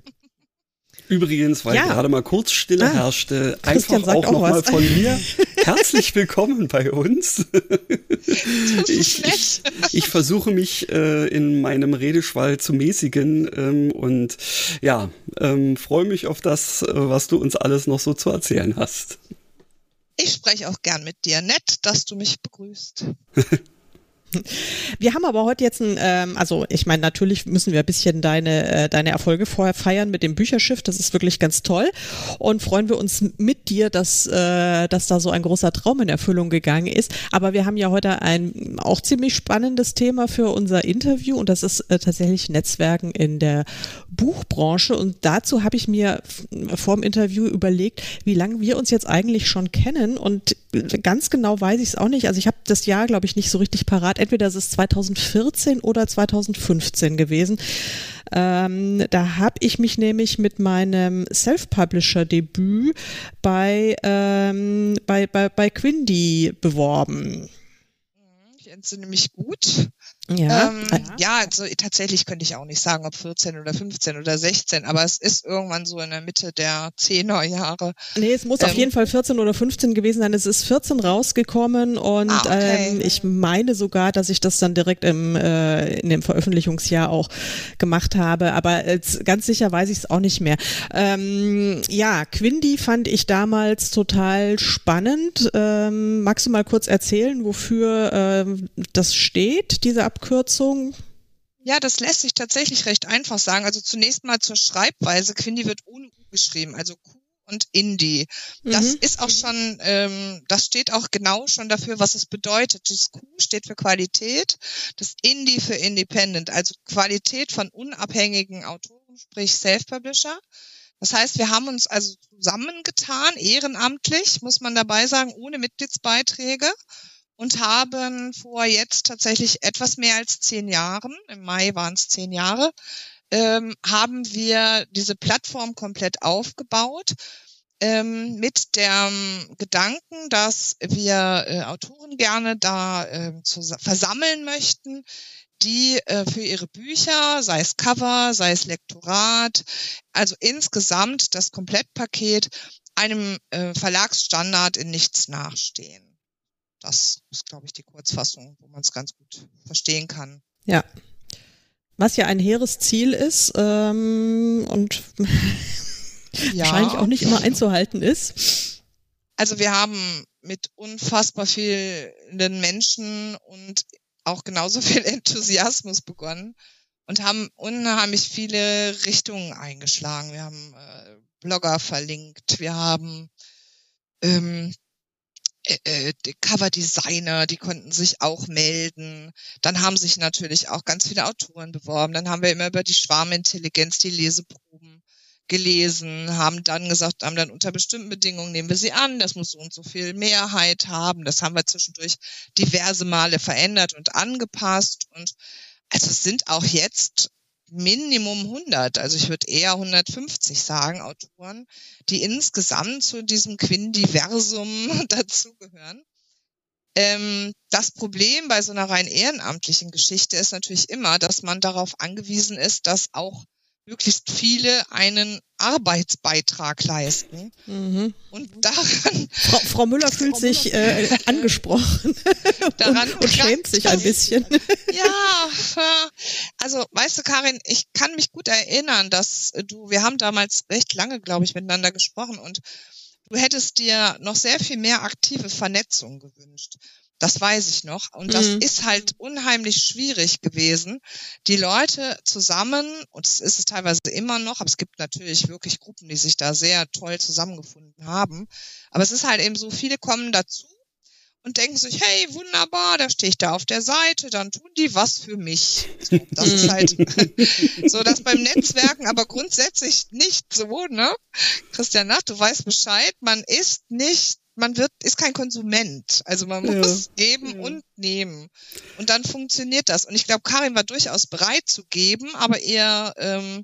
Übrigens, weil ja. gerade mal kurz Stille ah, herrschte, einfach auch, auch nochmal von mir herzlich willkommen bei uns. Ich, ich, ich, versuche mich äh, in meinem Redeschwall zu mäßigen ähm, und ja, ähm, freue mich auf das, äh, was du uns alles noch so zu erzählen hast. Ich spreche auch gern mit dir. Nett, dass du mich begrüßt. Wir haben aber heute jetzt ein, ähm, also ich meine, natürlich müssen wir ein bisschen deine, äh, deine Erfolge vorher feiern mit dem Bücherschiff. Das ist wirklich ganz toll. Und freuen wir uns mit dir, dass, äh, dass da so ein großer Traum in Erfüllung gegangen ist. Aber wir haben ja heute ein auch ziemlich spannendes Thema für unser Interview und das ist äh, tatsächlich Netzwerken in der Buchbranche. Und dazu habe ich mir vor dem Interview überlegt, wie lange wir uns jetzt eigentlich schon kennen. Und ganz genau weiß ich es auch nicht. Also ich habe das Jahr, glaube ich, nicht so richtig parat. Entweder es ist 2014 oder 2015 gewesen. Ähm, da habe ich mich nämlich mit meinem Self-Publisher-Debüt bei, ähm, bei, bei, bei Quindy beworben. Ich entsinne mich gut. Ja, ähm, ja. ja, also tatsächlich könnte ich auch nicht sagen, ob 14 oder 15 oder 16, aber es ist irgendwann so in der Mitte der 10er Jahre. Nee, es muss ähm, auf jeden Fall 14 oder 15 gewesen sein. Es ist 14 rausgekommen und ah, okay. ähm, ich meine sogar, dass ich das dann direkt im, äh, in dem Veröffentlichungsjahr auch gemacht habe, aber jetzt, ganz sicher weiß ich es auch nicht mehr. Ähm, ja, Quindy fand ich damals total spannend. Ähm, magst du mal kurz erzählen, wofür ähm, das steht, diese Abkürzung? Ja, das lässt sich tatsächlich recht einfach sagen. Also zunächst mal zur Schreibweise. Quindi wird ohne U geschrieben, also Q und Indie. Das mhm. ist auch schon, ähm, das steht auch genau schon dafür, was es bedeutet. Das Q steht für Qualität, das Indie für Independent, also Qualität von unabhängigen Autoren, sprich Self-Publisher. Das heißt, wir haben uns also zusammengetan, ehrenamtlich, muss man dabei sagen, ohne Mitgliedsbeiträge und haben vor jetzt tatsächlich etwas mehr als zehn Jahren, im Mai waren es zehn Jahre, ähm, haben wir diese Plattform komplett aufgebaut ähm, mit dem Gedanken, dass wir äh, Autoren gerne da äh, versammeln möchten, die äh, für ihre Bücher, sei es Cover, sei es Lektorat, also insgesamt das Komplettpaket einem äh, Verlagsstandard in nichts nachstehen. Das ist, glaube ich, die Kurzfassung, wo man es ganz gut verstehen kann. Ja. Was ja ein hehres Ziel ist ähm, und ja. wahrscheinlich auch nicht immer einzuhalten ist. Also wir haben mit unfassbar vielen Menschen und auch genauso viel Enthusiasmus begonnen und haben unheimlich viele Richtungen eingeschlagen. Wir haben äh, Blogger verlinkt, wir haben ähm, äh, äh Cover-Designer, die konnten sich auch melden. Dann haben sich natürlich auch ganz viele Autoren beworben. Dann haben wir immer über die Schwarmintelligenz die Leseproben gelesen, haben dann gesagt, haben dann unter bestimmten Bedingungen nehmen wir sie an, das muss so und so viel Mehrheit haben. Das haben wir zwischendurch diverse Male verändert und angepasst und also es sind auch jetzt Minimum 100, also ich würde eher 150 sagen, Autoren, die insgesamt zu diesem Quindiversum dazugehören. Ähm, das Problem bei so einer rein ehrenamtlichen Geschichte ist natürlich immer, dass man darauf angewiesen ist, dass auch möglichst viele einen Arbeitsbeitrag leisten. Mhm. Und daran. Frau, Frau Müller fühlt Frau sich Müller, äh, angesprochen daran und, und schämt sich ein bisschen. Ja, also weißt du, Karin, ich kann mich gut erinnern, dass du, wir haben damals recht lange, glaube ich, miteinander gesprochen und du hättest dir noch sehr viel mehr aktive Vernetzung gewünscht. Das weiß ich noch. Und das mhm. ist halt unheimlich schwierig gewesen, die Leute zusammen, und es ist es teilweise immer noch, aber es gibt natürlich wirklich Gruppen, die sich da sehr toll zusammengefunden haben. Aber es ist halt eben so, viele kommen dazu und denken sich, hey, wunderbar, da stehe ich da auf der Seite, dann tun die was für mich. So, das ist halt so, das beim Netzwerken aber grundsätzlich nicht so, ne? Christian Nacht, du weißt Bescheid, man ist nicht man wird, ist kein Konsument. Also man muss ja. geben ja. und nehmen. Und dann funktioniert das. Und ich glaube, Karin war durchaus bereit zu geben, aber eher ähm,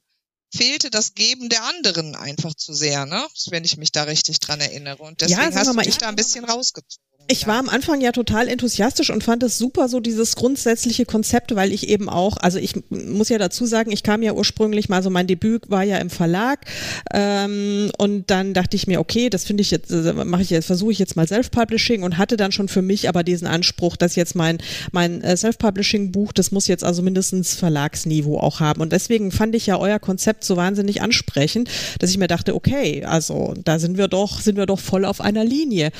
fehlte das Geben der anderen einfach zu sehr, ne? Wenn ich mich da richtig dran erinnere. Und deswegen ja, hast du dich da ein bisschen rausgezogen. Ich war am Anfang ja total enthusiastisch und fand es super, so dieses grundsätzliche Konzept, weil ich eben auch, also ich muss ja dazu sagen, ich kam ja ursprünglich mal, so mein Debüt war ja im Verlag ähm, und dann dachte ich mir, okay, das finde ich jetzt, mache ich jetzt, versuche ich jetzt mal Self-Publishing und hatte dann schon für mich aber diesen Anspruch, dass jetzt mein, mein äh, Self-Publishing-Buch, das muss jetzt also mindestens Verlagsniveau auch haben. Und deswegen fand ich ja euer Konzept so wahnsinnig ansprechend, dass ich mir dachte, okay, also da sind wir doch, sind wir doch voll auf einer Linie.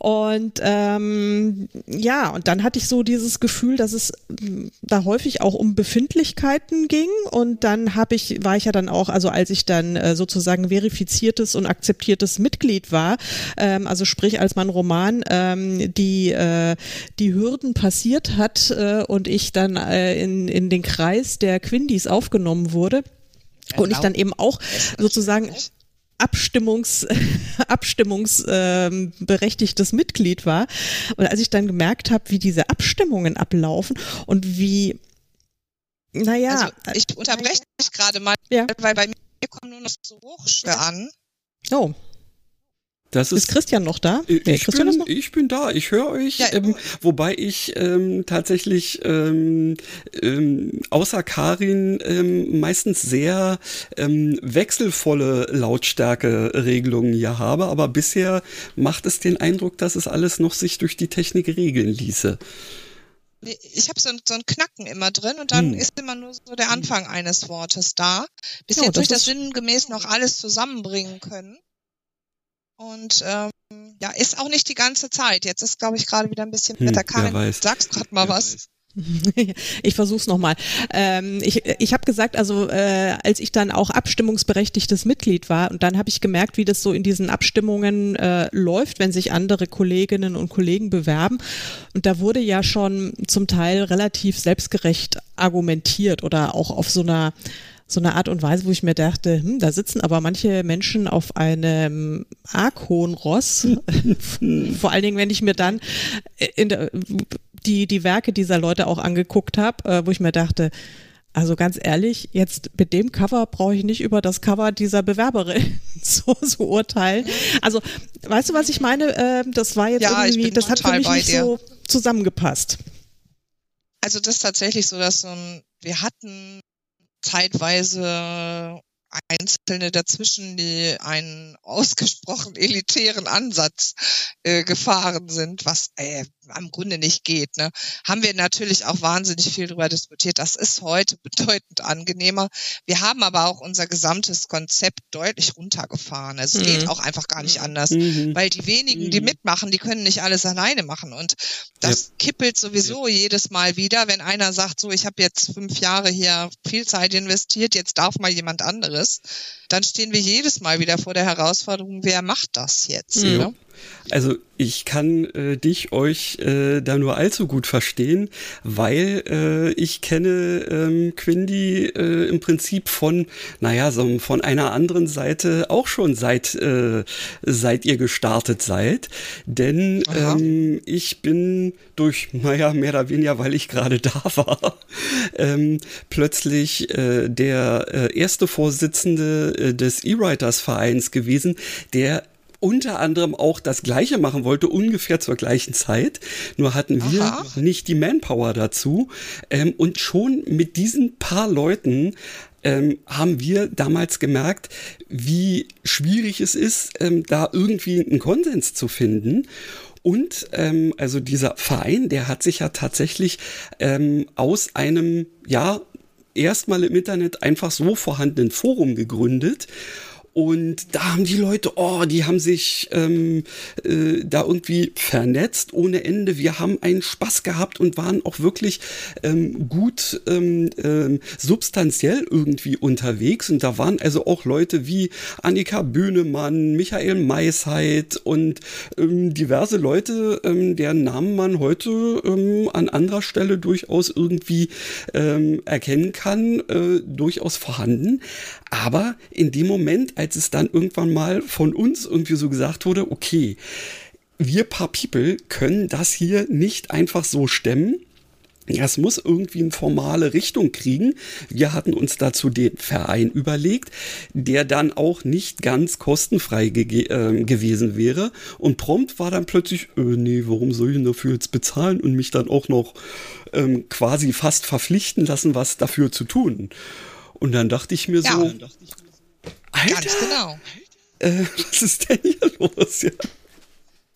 Und ähm, ja, und dann hatte ich so dieses Gefühl, dass es mm, da häufig auch um Befindlichkeiten ging. Und dann habe ich, war ich ja dann auch, also als ich dann äh, sozusagen verifiziertes und akzeptiertes Mitglied war, ähm, also sprich als mein Roman ähm, die, äh, die Hürden passiert hat äh, und ich dann äh, in, in den Kreis der Quindis aufgenommen wurde. Und ich dann eben auch sozusagen Abstimmungs, abstimmungsberechtigtes ähm, Mitglied war. Und als ich dann gemerkt habe, wie diese Abstimmungen ablaufen und wie, naja. Also ich unterbreche dich gerade mal, ja. weil bei mir kommen nur noch so Hochschwere an. Oh. Das ist, ist Christian noch da? Nee, ich, Christian bin, noch? ich bin da, ich höre euch, ja, ähm, wobei ich ähm, tatsächlich ähm, ähm, außer Karin ähm, meistens sehr ähm, wechselvolle Lautstärke-Regelungen hier habe, aber bisher macht es den Eindruck, dass es alles noch sich durch die Technik regeln ließe. Ich habe so, so ein Knacken immer drin und dann hm. ist immer nur so der Anfang eines Wortes da, bis ja, jetzt durch das sinngemäß noch alles zusammenbringen können. Und ähm, ja, ist auch nicht die ganze Zeit. Jetzt ist, glaube ich, gerade wieder ein bisschen hm, Wetter. Karin, sagst gerade mal wer was. Weiß. Ich versuch's nochmal. Ähm, ich ich habe gesagt, also äh, als ich dann auch abstimmungsberechtigtes Mitglied war und dann habe ich gemerkt, wie das so in diesen Abstimmungen äh, läuft, wenn sich andere Kolleginnen und Kollegen bewerben. Und da wurde ja schon zum Teil relativ selbstgerecht argumentiert oder auch auf so einer so eine Art und Weise, wo ich mir dachte, hm, da sitzen aber manche Menschen auf einem Arkonross. Vor allen Dingen, wenn ich mir dann in der, die, die Werke dieser Leute auch angeguckt habe, äh, wo ich mir dachte, also ganz ehrlich, jetzt mit dem Cover brauche ich nicht über das Cover dieser Bewerberin so, so urteilen. Also, weißt du, was ich meine? Ähm, das war jetzt ja, irgendwie, das hat für mich nicht so zusammengepasst. Also das ist tatsächlich so, dass so ein, wir hatten zeitweise Einzelne dazwischen, die einen ausgesprochen elitären Ansatz äh, gefahren sind, was äh, am Grunde nicht geht. Ne? Haben wir natürlich auch wahnsinnig viel darüber diskutiert. Das ist heute bedeutend angenehmer. Wir haben aber auch unser gesamtes Konzept deutlich runtergefahren. Also es mhm. geht auch einfach gar nicht anders, mhm. weil die wenigen, die mhm. mitmachen, die können nicht alles alleine machen. Und das ja. kippelt sowieso ja. jedes Mal wieder, wenn einer sagt, so, ich habe jetzt fünf Jahre hier viel Zeit investiert, jetzt darf mal jemand anderes. Dann stehen wir jedes Mal wieder vor der Herausforderung, wer macht das jetzt? Mhm. Ne? Also ich kann äh, dich, euch äh, da nur allzu gut verstehen, weil äh, ich kenne ähm, Quindy äh, im Prinzip von, naja, so von einer anderen Seite auch schon seit, äh, seit ihr gestartet seid. Denn ähm, ich bin durch, naja, mehr oder weniger, weil ich gerade da war, ähm, plötzlich äh, der äh, erste Vorsitzende des E-Writers Vereins gewesen, der unter anderem auch das Gleiche machen wollte, ungefähr zur gleichen Zeit. Nur hatten wir Aha. nicht die Manpower dazu. Ähm, und schon mit diesen paar Leuten ähm, haben wir damals gemerkt, wie schwierig es ist, ähm, da irgendwie einen Konsens zu finden. Und ähm, also dieser Verein, der hat sich ja tatsächlich ähm, aus einem, ja, erstmal im Internet einfach so vorhandenen Forum gegründet und da haben die Leute, oh, die haben sich ähm, äh, da irgendwie vernetzt ohne Ende. Wir haben einen Spaß gehabt und waren auch wirklich ähm, gut ähm, ähm, substanziell irgendwie unterwegs. Und da waren also auch Leute wie Annika Bühnemann, Michael Meisheit und ähm, diverse Leute, ähm, deren Namen man heute ähm, an anderer Stelle durchaus irgendwie ähm, erkennen kann, äh, durchaus vorhanden. Aber in dem Moment, als es dann irgendwann mal von uns irgendwie so gesagt wurde, okay, wir paar People können das hier nicht einfach so stemmen. Das muss irgendwie eine formale Richtung kriegen. Wir hatten uns dazu den Verein überlegt, der dann auch nicht ganz kostenfrei ge äh, gewesen wäre. Und prompt war dann plötzlich, äh, nee, warum soll ich denn dafür jetzt bezahlen und mich dann auch noch ähm, quasi fast verpflichten lassen, was dafür zu tun? Und dann dachte ich mir ja. so, Alter, Ganz genau. Äh, was ist denn hier los? Ja.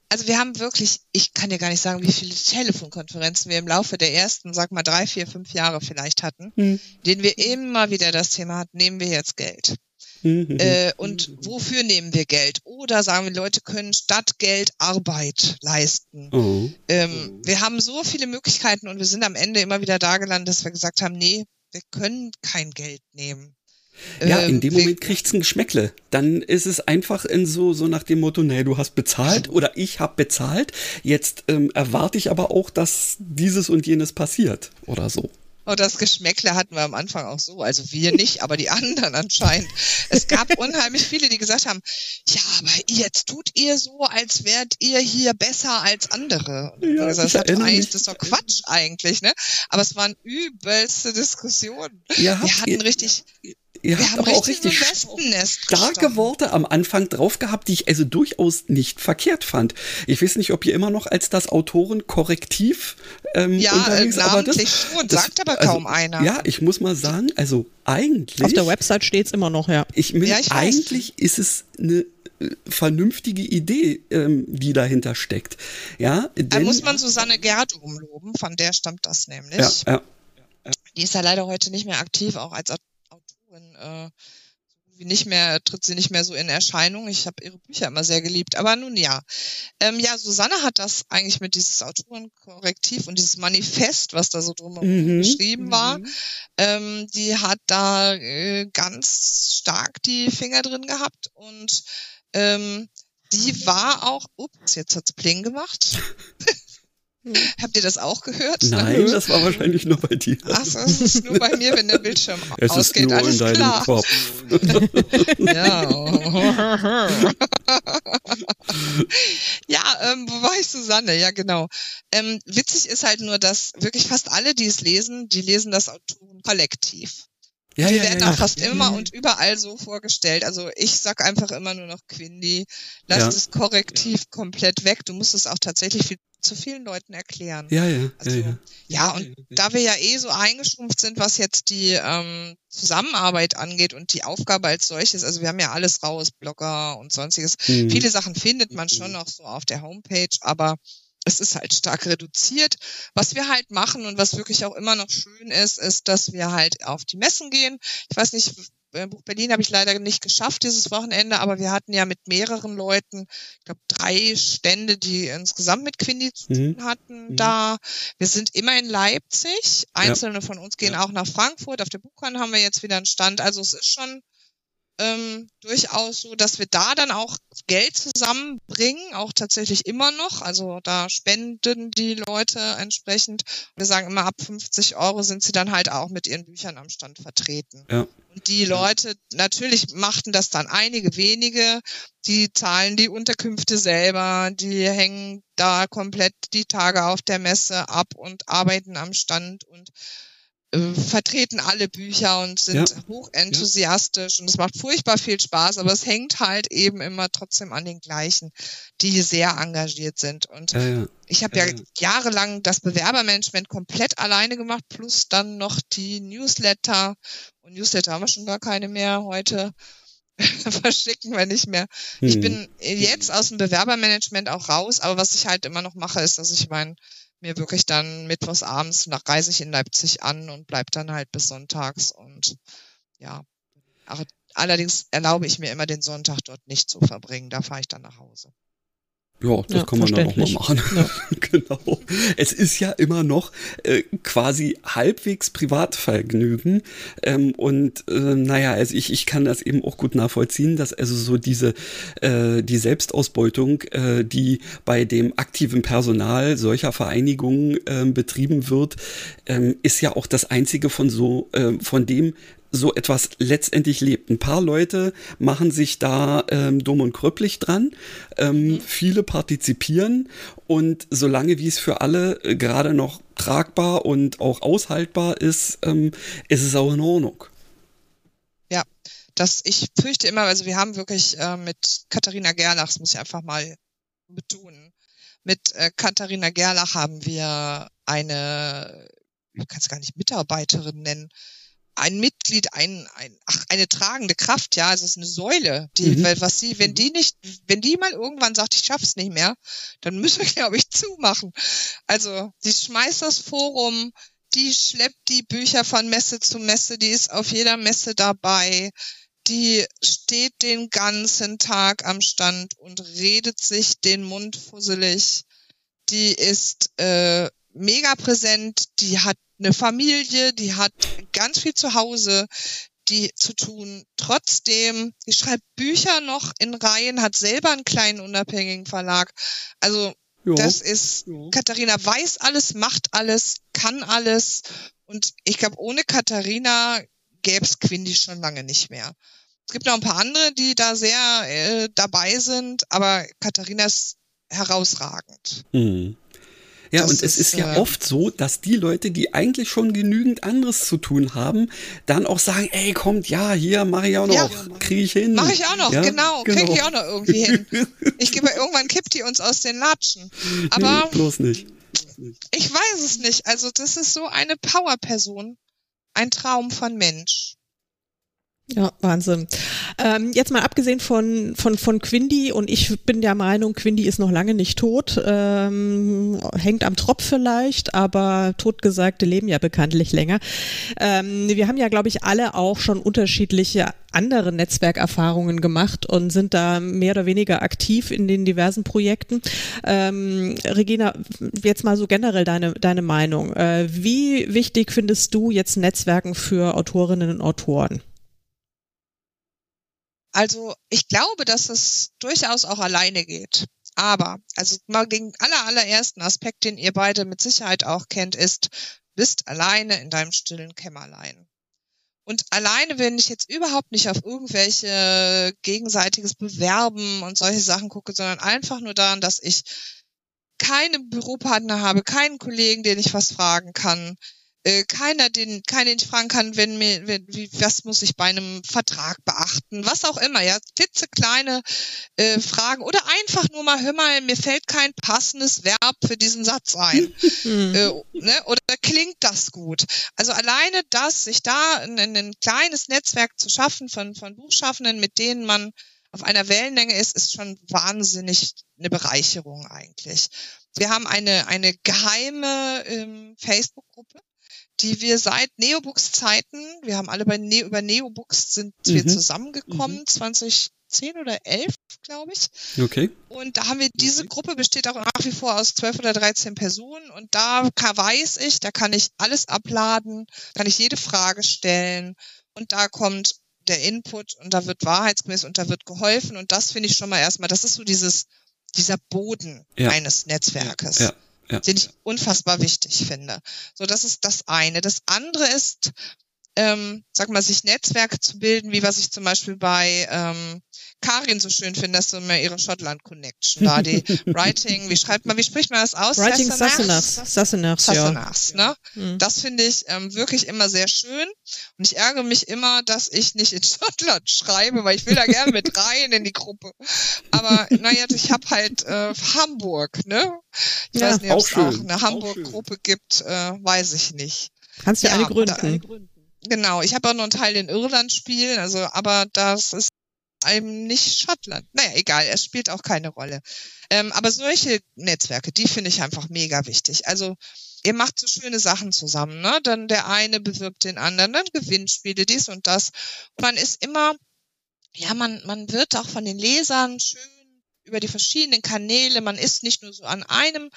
Also wir haben wirklich, ich kann dir gar nicht sagen, wie viele Telefonkonferenzen wir im Laufe der ersten, sag mal, drei, vier, fünf Jahre vielleicht hatten, hm. denen wir immer wieder das Thema hatten, nehmen wir jetzt Geld. Mhm. Äh, und wofür nehmen wir Geld? Oder sagen wir, Leute können statt Geld Arbeit leisten. Oh. Ähm, wir haben so viele Möglichkeiten und wir sind am Ende immer wieder da gelandet, dass wir gesagt haben, nee, wir können kein Geld nehmen. Ja, in ähm, dem Moment kriegt's ein Geschmäckle. Dann ist es einfach in so, so nach dem Motto, nee, du hast bezahlt oder ich habe bezahlt. Jetzt ähm, erwarte ich aber auch, dass dieses und jenes passiert oder so. Und oh, das Geschmäckle hatten wir am Anfang auch so. Also wir nicht, aber die anderen anscheinend. Es gab unheimlich viele, die gesagt haben, ja, aber jetzt tut ihr so, als wärt ihr hier besser als andere. Ja, gesagt, das, hat das ist doch Quatsch eigentlich, ne? Aber es waren übelste Diskussionen. Ja, wir hatten richtig, Ihr habt aber auch richtig starke Worte am Anfang drauf gehabt, die ich also durchaus nicht verkehrt fand. Ich weiß nicht, ob ihr immer noch als das Autorenkorrektiv ähm, ja, unterwegs, aber das, schon, das, sagt aber kaum also, einer. Ja, ich muss mal sagen, also eigentlich. Auf der Website steht es immer noch, ja. Ich, mir, ja, ich eigentlich weiß. ist es eine äh, vernünftige Idee, ähm, die dahinter steckt. Ja, denn, da muss man Susanne Gerd umloben, von der stammt das nämlich. Ja, ja. Die ist ja leider heute nicht mehr aktiv, auch als Autorin äh, wie nicht mehr, tritt sie nicht mehr so in Erscheinung. Ich habe ihre Bücher immer sehr geliebt. Aber nun ja. Ähm, ja, Susanne hat das eigentlich mit dieses Autorenkorrektiv und dieses Manifest, was da so drumherum mhm. geschrieben war, mhm. ähm, die hat da äh, ganz stark die Finger drin gehabt und ähm, die war auch, ups, jetzt hat's Pling gemacht. Habt ihr das auch gehört? Nein, das war wahrscheinlich nur bei dir. Ach so, es ist nur bei mir, wenn der Bildschirm es ausgeht. Ist nur Alles in deinem klar. Kopf. ja. ja, ähm, wo war ich, Susanne? Ja, genau. Ähm, witzig ist halt nur, dass wirklich fast alle, die es lesen, die lesen das Autorenkollektiv. Ja, die ja, werden ja, auch fast ja, immer ja. und überall so vorgestellt. Also ich sag einfach immer nur noch Quindi. Lass das Korrektiv komplett weg. Du musst es auch tatsächlich viel, zu vielen Leuten erklären. Ja, ja, Also, ja, ja. Ja, und da wir ja eh so eingeschrumpft sind, was jetzt die ähm, Zusammenarbeit angeht und die Aufgabe als solches, also wir haben ja alles raus, Blogger und sonstiges. Mhm. Viele Sachen findet man schon noch so auf der Homepage, aber es ist halt stark reduziert. Was wir halt machen und was wirklich auch immer noch schön ist, ist, dass wir halt auf die Messen gehen. Ich weiß nicht, Buch Berlin habe ich leider nicht geschafft dieses Wochenende, aber wir hatten ja mit mehreren Leuten, ich glaube drei Stände, die insgesamt mit Quindi zu Mhm. tun hatten Mhm. da. Wir sind immer in Leipzig. Einzelne von uns gehen Ja. auch nach Frankfurt. Auf der Buchcon haben wir jetzt wieder einen Stand. Also es ist schon ähm, durchaus so, dass wir da dann auch Geld zusammenbringen, auch tatsächlich immer noch. Also da spenden die Leute entsprechend. Wir sagen immer, ab 50 Euro sind sie dann halt auch mit ihren Büchern am Stand vertreten. Ja. Und die Leute, natürlich machten das dann einige wenige, die zahlen die Unterkünfte selber, die hängen da komplett die Tage auf der Messe ab und arbeiten am Stand und äh, vertreten alle Bücher und sind Ja. hochenthusiastisch und es macht furchtbar viel Spaß, aber es hängt halt eben immer trotzdem an den gleichen, die sehr engagiert sind. Und Ja, ja. ich habe ja Ja. jahrelang das Bewerbermanagement komplett alleine gemacht, plus dann noch die Newsletter. Und Newsletter haben wir schon gar keine mehr heute. Verschicken wir nicht mehr. Ich Hm. bin jetzt aus dem Bewerbermanagement auch raus, aber was ich halt immer noch mache, ist, dass ich mein, mir wirklich dann mittwochs abends nach reise ich in Leipzig an und bleib dann halt bis sonntags und ja. Allerdings erlaube ich mir immer den Sonntag dort nicht zu verbringen. Da fahre ich dann nach Hause. Ja, das Ja, kann man dann auch mal machen. Ja. genau. Es ist ja immer noch äh, quasi halbwegs Privatvergnügen. Ähm, und äh, naja, also ich, ich kann das eben auch gut nachvollziehen, dass also so diese äh, die Selbstausbeutung, äh, die bei dem aktiven Personal solcher Vereinigungen ähm, betrieben wird, ähm, ist ja auch das einzige von so, äh, von dem so etwas letztendlich lebt. Ein paar Leute machen sich da ähm, dumm und kröpplich dran. Ähm, Viele partizipieren und solange wie es für alle äh, gerade noch tragbar und auch aushaltbar ist, ähm, ist es auch in Ordnung. Ja, das, ich fürchte immer, also wir haben wirklich äh, mit Katharina Gerlach, das muss ich einfach mal betonen, mit äh, Katharina Gerlach haben wir eine, ich kann es gar nicht Mitarbeiterin nennen, ein Mitglied, ein, ein, ach, eine tragende Kraft, ja, es ist eine Säule, die, Mhm. weil was sie, wenn die nicht, wenn die mal irgendwann sagt, ich schaff's nicht mehr, dann müssen wir, glaube ich, zumachen. Also, sie schmeißt das Forum, die schleppt die Bücher von Messe zu Messe, die ist auf jeder Messe dabei, die steht den ganzen Tag am Stand und redet sich den Mund fusselig. Die ist äh, mega präsent, die hat eine Familie, die hat ganz viel zu Hause, die zu tun. Trotzdem, die schreibt Bücher noch in Reihen, hat selber einen kleinen unabhängigen Verlag. Also Ja. das ist, Ja. Katharina weiß alles, macht alles, kann alles. Und ich glaube, ohne Katharina gäbe es Quindi schon lange nicht mehr. Es gibt noch ein paar andere, die da sehr äh, dabei sind, aber Katharina ist herausragend. Hm. Ja, Das und es ist, ist ja äh, oft so, dass die Leute, die eigentlich schon genügend anderes zu tun haben, dann auch sagen, ey, kommt, ja, hier mache ich auch noch, Ja. kriege ich hin. Mache ich auch noch, Ja, genau, kriege ich auch noch irgendwie hin. Ich gebe irgendwann kippt die uns aus den Latschen. Aber Nee, bloß nicht. ich weiß es nicht. Also das ist so eine Powerperson, ein Traum von Mensch. Ja, Wahnsinn. Ähm, jetzt mal abgesehen von, von, von Quindi und ich bin der Meinung, Quindi ist noch lange nicht tot, ähm, hängt am Tropf vielleicht, aber Totgesagte leben ja bekanntlich länger. Ähm, wir haben ja, glaube ich, alle auch schon unterschiedliche andere Netzwerkerfahrungen gemacht und sind da mehr oder weniger aktiv in den diversen Projekten. Ähm, Regina, jetzt mal so generell deine, deine Meinung. Äh, wie wichtig findest du jetzt Netzwerken für Autorinnen und Autoren? Also ich glaube, dass es durchaus auch alleine geht. Aber, also mal den aller, allerersten Aspekt, den ihr beide mit Sicherheit auch kennt, ist, bist alleine in deinem stillen Kämmerlein. Und alleine, wenn ich jetzt überhaupt nicht auf irgendwelche gegenseitiges Bewerben und solche Sachen gucke, sondern einfach nur daran, dass ich keine Büropartner habe, keinen Kollegen, den ich was fragen kann, äh, keiner, den, keiner, den ich fragen kann, wenn mir, wenn, wie, was muss ich bei einem Vertrag beachten, was auch immer, ja, klitzekleine äh, Fragen oder einfach nur mal, hör mal, mir fällt kein passendes Verb für diesen Satz ein. Mhm. äh, ne? Oder klingt das gut? Also alleine das, sich da ein, ein kleines Netzwerk zu schaffen von, von Buchschaffenden, mit denen man auf einer Wellenlänge ist, ist schon wahnsinnig eine Bereicherung eigentlich. Wir haben eine, eine geheime ähm, Facebook-Gruppe, die wir seit Neobooks-Zeiten, wir haben alle bei ne über Neobooks sind mhm. wir zusammengekommen, mhm. 2010 oder 11, glaube ich. Okay. Und da haben wir, diese okay. Gruppe besteht auch nach wie vor aus 12 oder 13 Personen und da kann, weiß ich, da kann ich alles abladen, kann ich jede Frage stellen und da kommt der Input und da wird wahrheitsgemäß und da wird geholfen und das finde ich schon mal erstmal, das ist so dieses, dieser Boden ja. eines Netzwerkes. Ja ja. Den ich unfassbar wichtig finde. So, das ist das eine. Das andere ist, ähm, sag mal, sich Netzwerke zu bilden, wie was ich zum Beispiel bei ähm, Karin so schön finde, dass du immer ihre Schottland Connection da, die Writing, wie schreibt man, wie spricht man das aus? Writing Sassenachs. Sassenachs, Sassenachs, ja. ne? Mhm. Das finde ich ähm, wirklich immer sehr schön. Und ich ärgere mich immer, dass ich nicht in Schottland schreibe, weil ich will da gerne mit rein in die Gruppe. Aber naja, ich habe halt äh, Hamburg, ne? Ich ja, weiß nicht, ob es auch, eine Hamburg-Gruppe gibt, äh, weiß ich nicht. Kannst du ja, eine gründen. Genau, ich habe auch noch einen Teil in Irland spielen, also aber das ist einem nicht Schottland. Naja, egal, es spielt auch keine Rolle. Ähm, aber solche Netzwerke, die finde ich einfach mega wichtig. Also ihr macht so schöne Sachen zusammen, ne? Dann der eine bewirbt den anderen, dann Gewinnspiele, dies und das. Man ist immer, ja, man, man wird auch von den Lesern schön über die verschiedenen Kanäle. Man ist nicht nur so an einem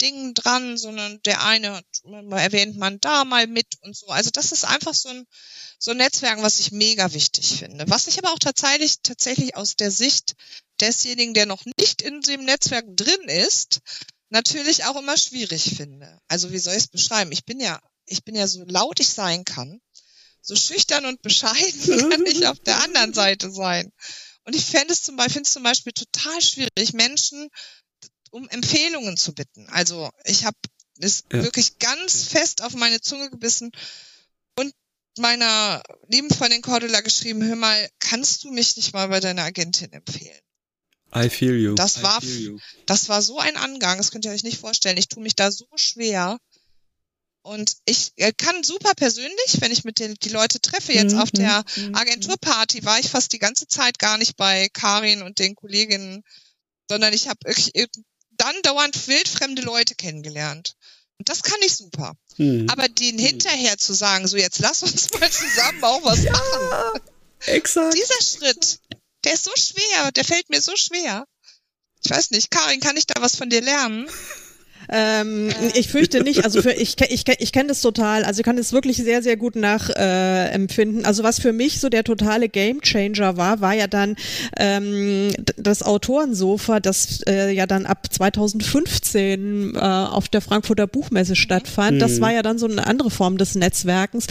Ding dran, sondern der eine erwähnt man da mal mit und so. Also das ist einfach so ein, so ein Netzwerk, was ich mega wichtig finde. Was ich aber auch tatsächlich, tatsächlich aus der Sicht desjenigen, der noch nicht in dem Netzwerk drin ist, natürlich auch immer schwierig finde. Also wie soll ich es beschreiben? Ich bin ja, ich bin ja so laut ich sein kann, so schüchtern und bescheiden kann ich auf der anderen Seite sein. Und ich fände es zum Beispiel, finde es zum Beispiel total schwierig, Menschen um Empfehlungen zu bitten. Also ich habe es ja. wirklich ganz fest auf meine Zunge gebissen und meiner lieben Freundin Cordula geschrieben, hör mal, kannst du mich nicht mal bei deiner Agentin empfehlen? I feel you. Das war, das war so ein Angang, das könnt ihr euch nicht vorstellen. Ich tue mich da so schwer. Und ich äh, kann super persönlich, wenn ich mit den die Leute treffe, jetzt mhm. auf der mhm. Agenturparty war ich fast die ganze Zeit gar nicht bei Karin und den Kolleginnen, sondern ich habe äh, dann dauernd wildfremde Leute kennengelernt. Und das kann ich super. Mhm. Aber den hinterher zu sagen, so jetzt lass uns mal zusammen auch was ja, machen. Exakt. Dieser Schritt, der ist so schwer, der fällt mir so schwer. Ich weiß nicht, Karin, kann ich da was von dir lernen? Ähm, ich fürchte nicht. Also für, ich, ich, ich kenne das total. Also ich kann es wirklich sehr, sehr gut nachempfinden. Äh, also was für mich so der totale Gamechanger war, war ja dann ähm, das Autorensofa, das äh, ja dann ab 2015 äh, auf der Frankfurter Buchmesse stattfand. Mhm. Das war ja dann so eine andere Form des Netzwerkens.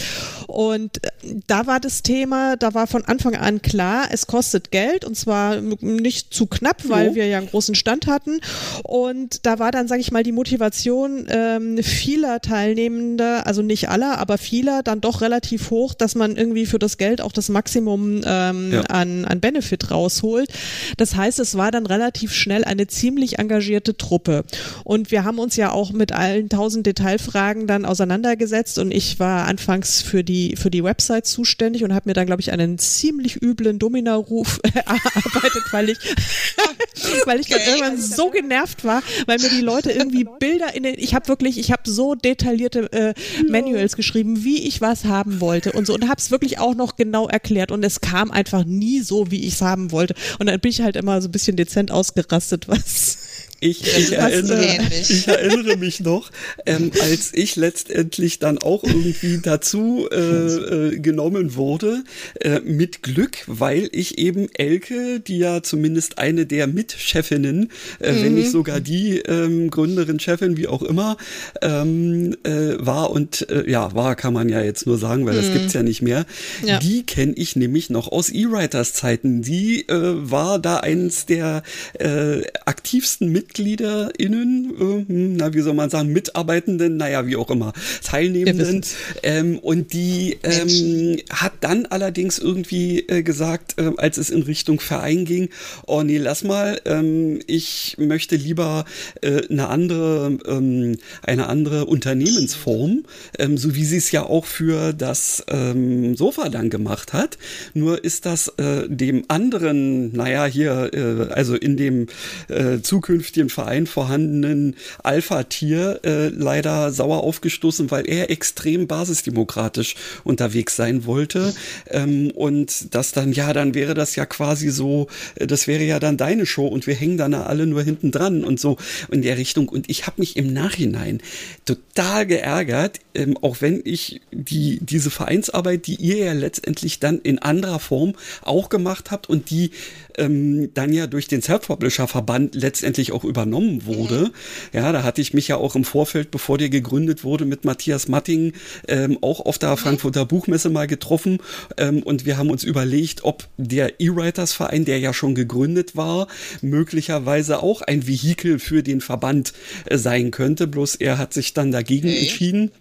Und äh, da war das Thema, da war von Anfang an klar, es kostet Geld und zwar nicht zu knapp, weil oh. wir ja einen großen Stand hatten. Und da war dann, sage ich mal, die Motivation ähm, vieler Teilnehmender, also nicht aller, aber vieler, dann doch relativ hoch, dass man irgendwie für das Geld auch das Maximum ähm, ja. an, an Benefit rausholt. Das heißt, es war dann relativ schnell eine ziemlich engagierte Truppe. Und wir haben uns ja auch mit allen tausend Detailfragen dann auseinandergesetzt und ich war anfangs für die, für die Website zuständig und habe mir dann, glaube ich, einen ziemlich üblen Domina-Ruf erarbeitet, weil ich, weil ich dann irgendwann so genervt war, weil mir die Leute irgendwie Bilder in den, ich habe wirklich, ich habe so detaillierte äh, Manuals geschrieben, wie ich was haben wollte und so und habe es wirklich auch noch genau erklärt und es kam einfach nie so, wie ich es haben wollte. Und dann bin ich halt immer so ein bisschen dezent ausgerastet, was Ich, ich, erinnere, ich erinnere mich noch, ähm, als ich letztendlich dann auch irgendwie dazu äh, äh, genommen wurde, äh, mit Glück, weil ich eben Elke, die ja zumindest eine der Mitchefinnen, äh, mhm. wenn nicht sogar die ähm, Gründerin, Chefin, wie auch immer, ähm, äh, war und äh, ja, war kann man ja jetzt nur sagen, weil mhm. das gibt's ja nicht mehr. Ja. Die kenne ich nämlich noch aus E-Writers Zeiten. Die äh, war da eins der äh, aktivsten MitgliederInnen, äh, hm, na, wie soll man sagen, Mitarbeitenden, naja, wie auch immer, Teilnehmenden. Ähm, und die ähm, hat dann allerdings irgendwie äh, gesagt, äh, als es in Richtung Verein ging, oh nee, lass mal, ähm, ich möchte lieber äh, eine andere, ähm, eine andere Unternehmensform, ähm, so wie sie es ja auch für das ähm, Sofa dann gemacht hat. Nur ist das äh, dem anderen, naja, hier, äh, also in dem äh, zukünftigen Verein vorhandenen Alpha-Tier äh, leider sauer aufgestoßen, weil er extrem basisdemokratisch unterwegs sein wollte. Ähm, und das dann, ja, dann wäre das ja quasi so, äh, das wäre ja dann deine Show und wir hängen dann alle nur hinten dran und so in der Richtung. Und ich habe mich im Nachhinein total geärgert, ähm, auch wenn ich die, diese Vereinsarbeit, die ihr ja letztendlich dann in anderer Form auch gemacht habt und die ähm, dann ja durch den Self-Publisher-Verband letztendlich auch übernommen wurde. Mhm. Ja, da hatte ich mich ja auch im Vorfeld, bevor der gegründet wurde, mit Matthias Matting ähm, auch auf der mhm. Frankfurter Buchmesse mal getroffen ähm, und wir haben uns überlegt, ob der E-Writers-Verein, der ja schon gegründet war, möglicherweise auch ein Vehikel für den Verband äh, sein könnte. Bloß er hat sich dann dagegen okay. entschieden,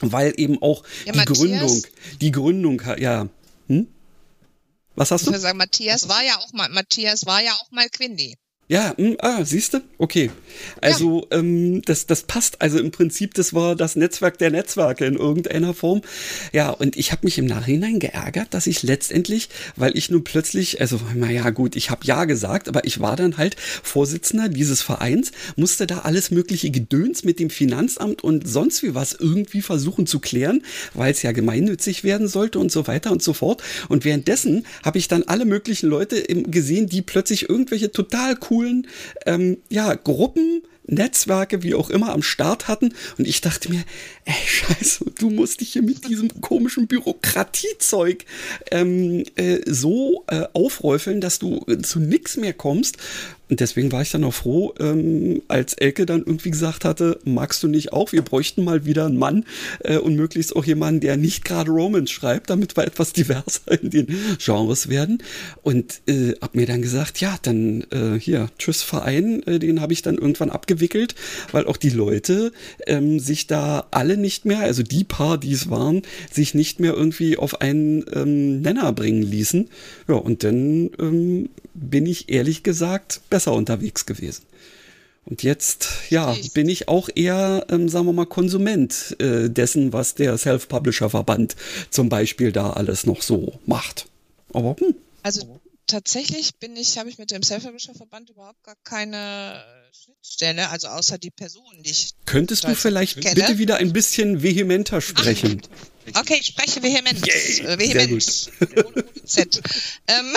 weil eben auch ja, die Matthias? Gründung, die Gründung, ja. Hm? Was hast du? Ich sagen, Matthias war ja auch mal, Matthias war ja auch mal Quindi. Ja, mh, hm, ah, siehst du? Okay. Also ja. ähm, das, das passt. Also im Prinzip, das war das Netzwerk der Netzwerke in irgendeiner Form. Ja, und ich habe mich im Nachhinein geärgert, dass ich letztendlich, weil ich nun plötzlich, also naja gut, ich habe ja gesagt, aber ich war dann halt Vorsitzender dieses Vereins, musste da alles mögliche Gedöns mit dem Finanzamt und sonst wie was irgendwie versuchen zu klären, weil es ja gemeinnützig werden sollte und so weiter und so fort. Und währenddessen habe ich dann alle möglichen Leute gesehen, die plötzlich irgendwelche total coolen coolen ähm, ja, Gruppen, Netzwerke, wie auch immer, am Start hatten. Und ich dachte mir, ey, scheiße, du musst dich hier mit diesem komischen Bürokratiezeug ähm, äh, so äh, aufräufeln, dass du zu nichts mehr kommst. Und deswegen war ich dann auch froh, ähm, als Elke dann irgendwie gesagt hatte, magst du nicht auch? Wir bräuchten mal wieder einen Mann äh, und möglichst auch jemanden, der nicht gerade Romans schreibt, damit wir etwas diverser in den Genres werden. Und äh, hab mir dann gesagt, ja, dann äh, hier, tschüss Verein, äh, den habe ich dann irgendwann abgewickelt, weil auch die Leute ähm, sich da alle nicht mehr, also die paar, die es waren, sich nicht mehr irgendwie auf einen ähm, Nenner bringen ließen. Ja, und dann ähm, bin ich ehrlich gesagt besser unterwegs gewesen. Und jetzt, ja, bin ich auch eher, ähm, sagen wir mal, Konsument äh, dessen, was der Self-Publisher-Verband zum Beispiel da alles noch so macht. Aber hm. Also tatsächlich bin ich, habe ich mit dem Self-Publisher-Verband überhaupt gar keine Schnittstelle, also außer die Personen, die ich. Könntest du vielleicht kenne. bitte wieder ein bisschen vehementer sprechen? Ach, okay, ich spreche vehement. Yay, vehement. Ohne Z. ähm,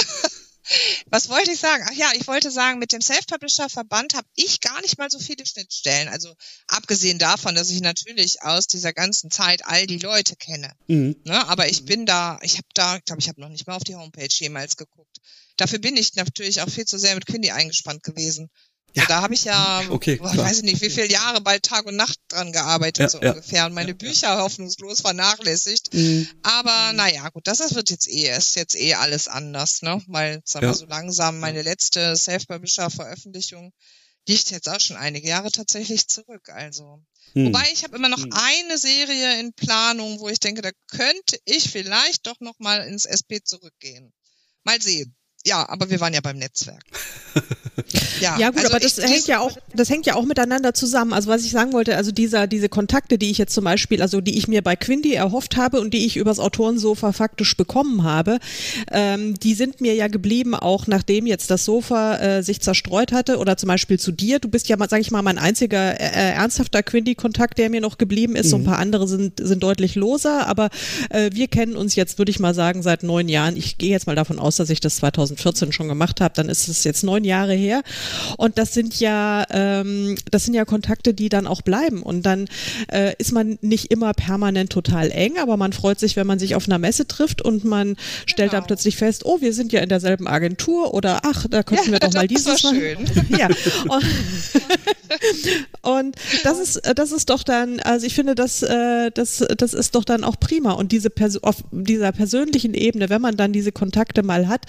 was wollte ich sagen? Ach ja, ich wollte sagen, mit dem Self-Publisher-Verband habe ich gar nicht mal so viele Schnittstellen. Also abgesehen davon, dass ich natürlich aus dieser ganzen Zeit all die Leute kenne. Mhm. Ne, aber ich bin da, ich habe da, ich glaube, ich habe noch nicht mal auf die Homepage jemals geguckt. Dafür bin ich natürlich auch viel zu sehr mit Quindi eingespannt gewesen. Ja. da habe ich ja, okay, boah, weiß ich nicht, wie viele Jahre bald Tag und Nacht dran gearbeitet, ja, so ja. ungefähr. Und meine Bücher hoffnungslos vernachlässigt. Mhm. Aber naja, gut, das wird jetzt eh, ist jetzt eh alles anders, ne? Weil, sagen wir so langsam, meine letzte Self-Publisher-Veröffentlichung liegt jetzt auch schon einige Jahre tatsächlich zurück. Also. Hm. Wobei ich habe immer noch hm. eine Serie in Planung, wo ich denke, da könnte ich vielleicht doch noch mal ins SP zurückgehen. Mal sehen ja, aber wir waren ja beim Netzwerk. ja, ja, gut, also aber das ich, hängt ja auch, das hängt ja auch miteinander zusammen. Also was ich sagen wollte, also dieser, diese Kontakte, die ich jetzt zum Beispiel, also die ich mir bei Quindi erhofft habe und die ich übers Autorensofa faktisch bekommen habe, ähm, die sind mir ja geblieben, auch nachdem jetzt das Sofa äh, sich zerstreut hatte oder zum Beispiel zu dir. Du bist ja, sag ich mal, mein einziger äh, äh, ernsthafter Quindi-Kontakt, der mir noch geblieben ist. Mhm. So ein mhm. paar andere sind, sind deutlich loser, aber äh, wir kennen uns jetzt, würde ich mal sagen, seit neun Jahren. Ich gehe jetzt mal davon aus, dass ich das 2000 2014 schon gemacht habe, dann ist es jetzt neun Jahre her. Und das sind ja, ähm, das sind ja Kontakte, die dann auch bleiben. Und dann äh, ist man nicht immer permanent total eng, aber man freut sich, wenn man sich auf einer Messe trifft und man stellt genau. dann plötzlich fest, oh, wir sind ja in derselben Agentur oder ach, da könnten ja, wir doch mal dieses machen. Ja. Und, und das ist, das ist doch dann, also ich finde, das, äh, das, das ist doch dann auch prima. Und diese Perso auf dieser persönlichen Ebene, wenn man dann diese Kontakte mal hat,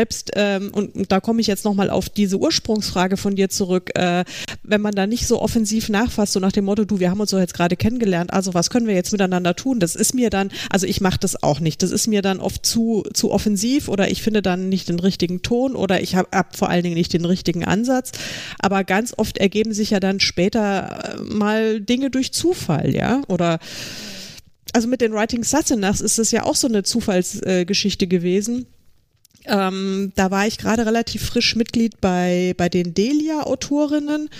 selbst, ähm, und da komme ich jetzt nochmal auf diese Ursprungsfrage von dir zurück, äh, wenn man da nicht so offensiv nachfasst, so nach dem Motto, du, wir haben uns doch jetzt gerade kennengelernt, also was können wir jetzt miteinander tun? Das ist mir dann, also ich mache das auch nicht. Das ist mir dann oft zu, zu offensiv oder ich finde dann nicht den richtigen Ton oder ich habe hab vor allen Dingen nicht den richtigen Ansatz. Aber ganz oft ergeben sich ja dann später äh, mal Dinge durch Zufall, ja, oder also mit den Writing Sassenachs ist es ja auch so eine Zufallsgeschichte äh, gewesen. Ähm, da war ich gerade relativ frisch Mitglied bei, bei den Delia-Autorinnen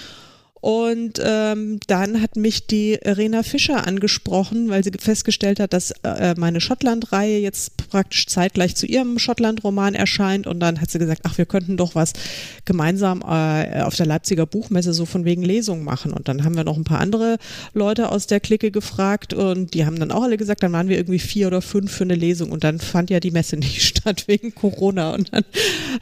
und ähm, dann hat mich die Rena Fischer angesprochen, weil sie festgestellt hat, dass äh, meine Schottland-Reihe jetzt praktisch zeitgleich zu ihrem Schottland-Roman erscheint. Und dann hat sie gesagt, ach, wir könnten doch was gemeinsam äh, auf der Leipziger Buchmesse so von wegen Lesung machen. Und dann haben wir noch ein paar andere Leute aus der Clique gefragt und die haben dann auch alle gesagt, dann waren wir irgendwie vier oder fünf für eine Lesung. Und dann fand ja die Messe nicht statt wegen Corona. Und dann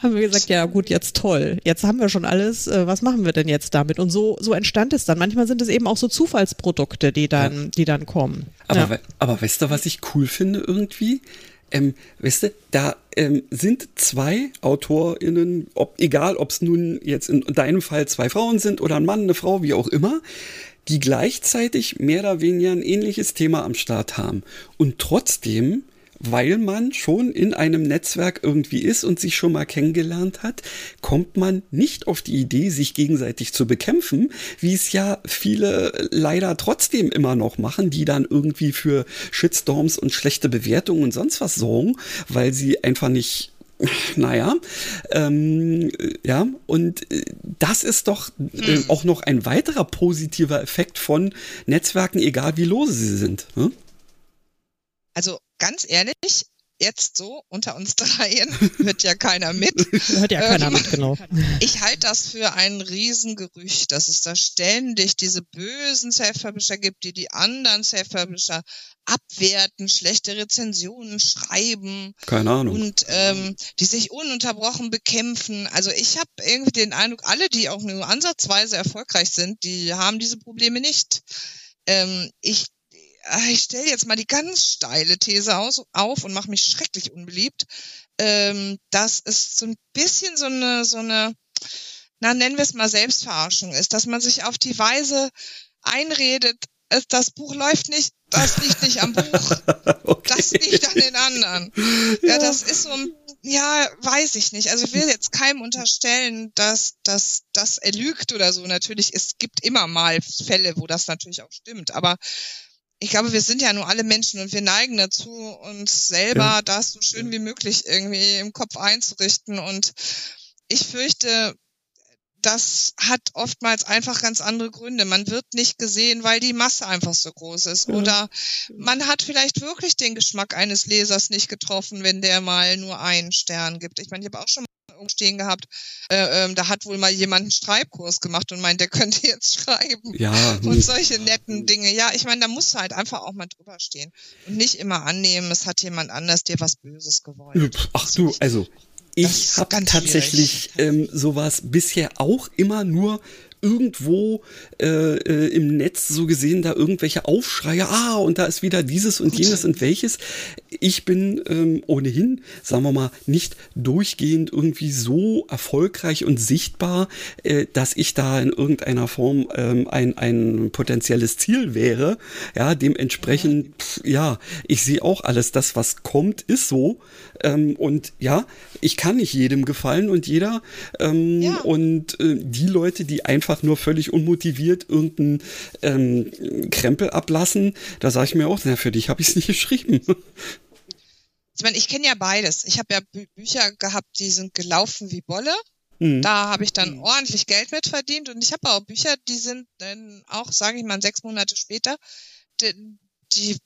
haben wir gesagt, ja gut, jetzt toll. Jetzt haben wir schon alles. Äh, was machen wir denn jetzt damit? Und so, so entstand es dann. Manchmal sind es eben auch so Zufallsprodukte, die dann, ja. die dann kommen. Aber, ja. aber weißt du, was ich cool finde irgendwie? Ähm, weißt du, da ähm, sind zwei AutorInnen, ob, egal ob es nun jetzt in deinem Fall zwei Frauen sind oder ein Mann, eine Frau, wie auch immer, die gleichzeitig mehr oder weniger ein ähnliches Thema am Start haben. Und trotzdem weil man schon in einem Netzwerk irgendwie ist und sich schon mal kennengelernt hat, kommt man nicht auf die Idee, sich gegenseitig zu bekämpfen, wie es ja viele leider trotzdem immer noch machen, die dann irgendwie für Shitstorms und schlechte Bewertungen und sonst was sorgen, weil sie einfach nicht naja, ähm, ja, und äh, das ist doch äh, hm. auch noch ein weiterer positiver Effekt von Netzwerken, egal wie lose sie sind. Hm? Also ganz ehrlich, jetzt so unter uns dreien hört ja keiner mit. hört ja keiner ähm, mit, genau. Ich halte das für ein Riesengerücht, dass es da ständig diese bösen Self-Publisher gibt, die die anderen Self-Publisher abwerten, schlechte Rezensionen schreiben. Keine Ahnung. Und ähm, die sich ununterbrochen bekämpfen. Also ich habe irgendwie den Eindruck, alle, die auch nur ansatzweise erfolgreich sind, die haben diese Probleme nicht. Ähm, ich ich stelle jetzt mal die ganz steile These aus, auf und mache mich schrecklich unbeliebt, ähm, dass es so ein bisschen so eine, so eine, na nennen wir es mal Selbstverarschung ist, dass man sich auf die Weise einredet, das Buch läuft nicht, das liegt nicht am Buch, okay. das liegt an den anderen. Ja. ja, das ist so, ja, weiß ich nicht. Also ich will jetzt keinem unterstellen, dass, dass das er lügt oder so. Natürlich, es gibt immer mal Fälle, wo das natürlich auch stimmt, aber ich glaube, wir sind ja nur alle Menschen und wir neigen dazu, uns selber ja. das so schön wie möglich irgendwie im Kopf einzurichten. Und ich fürchte, das hat oftmals einfach ganz andere Gründe. Man wird nicht gesehen, weil die Masse einfach so groß ist. Oder man hat vielleicht wirklich den Geschmack eines Lesers nicht getroffen, wenn der mal nur einen Stern gibt. Ich meine, ich habe auch schon stehen gehabt, äh, ähm, da hat wohl mal jemand einen Schreibkurs gemacht und meint, der könnte jetzt schreiben. Ja. Und solche netten Dinge. Ja, ich meine, da muss halt einfach auch mal drüber stehen und nicht immer annehmen, es hat jemand anders dir was Böses gewollt. Ach du, also ich habe tatsächlich ähm, sowas bisher auch immer nur irgendwo äh, äh, im Netz so gesehen da irgendwelche Aufschreie, ah, und da ist wieder dieses und jenes und welches. Ich bin ähm, ohnehin, sagen wir mal, nicht durchgehend irgendwie so erfolgreich und sichtbar, äh, dass ich da in irgendeiner Form ähm, ein, ein potenzielles Ziel wäre. Ja, dementsprechend, pff, ja, ich sehe auch alles, das, was kommt, ist so. Ähm, und ja, ich kann nicht jedem gefallen und jeder. Ähm, ja. Und äh, die Leute, die einfach nur völlig unmotiviert irgendeinen ähm, Krempel ablassen, da sage ich mir auch, na, für dich habe ich es nicht geschrieben. Ich meine, ich kenne ja beides. Ich habe ja Bü Bücher gehabt, die sind gelaufen wie Bolle. Mhm. Da habe ich dann mhm. ordentlich Geld mit verdient und ich habe auch Bücher, die sind dann auch, sage ich mal, sechs Monate später, die, die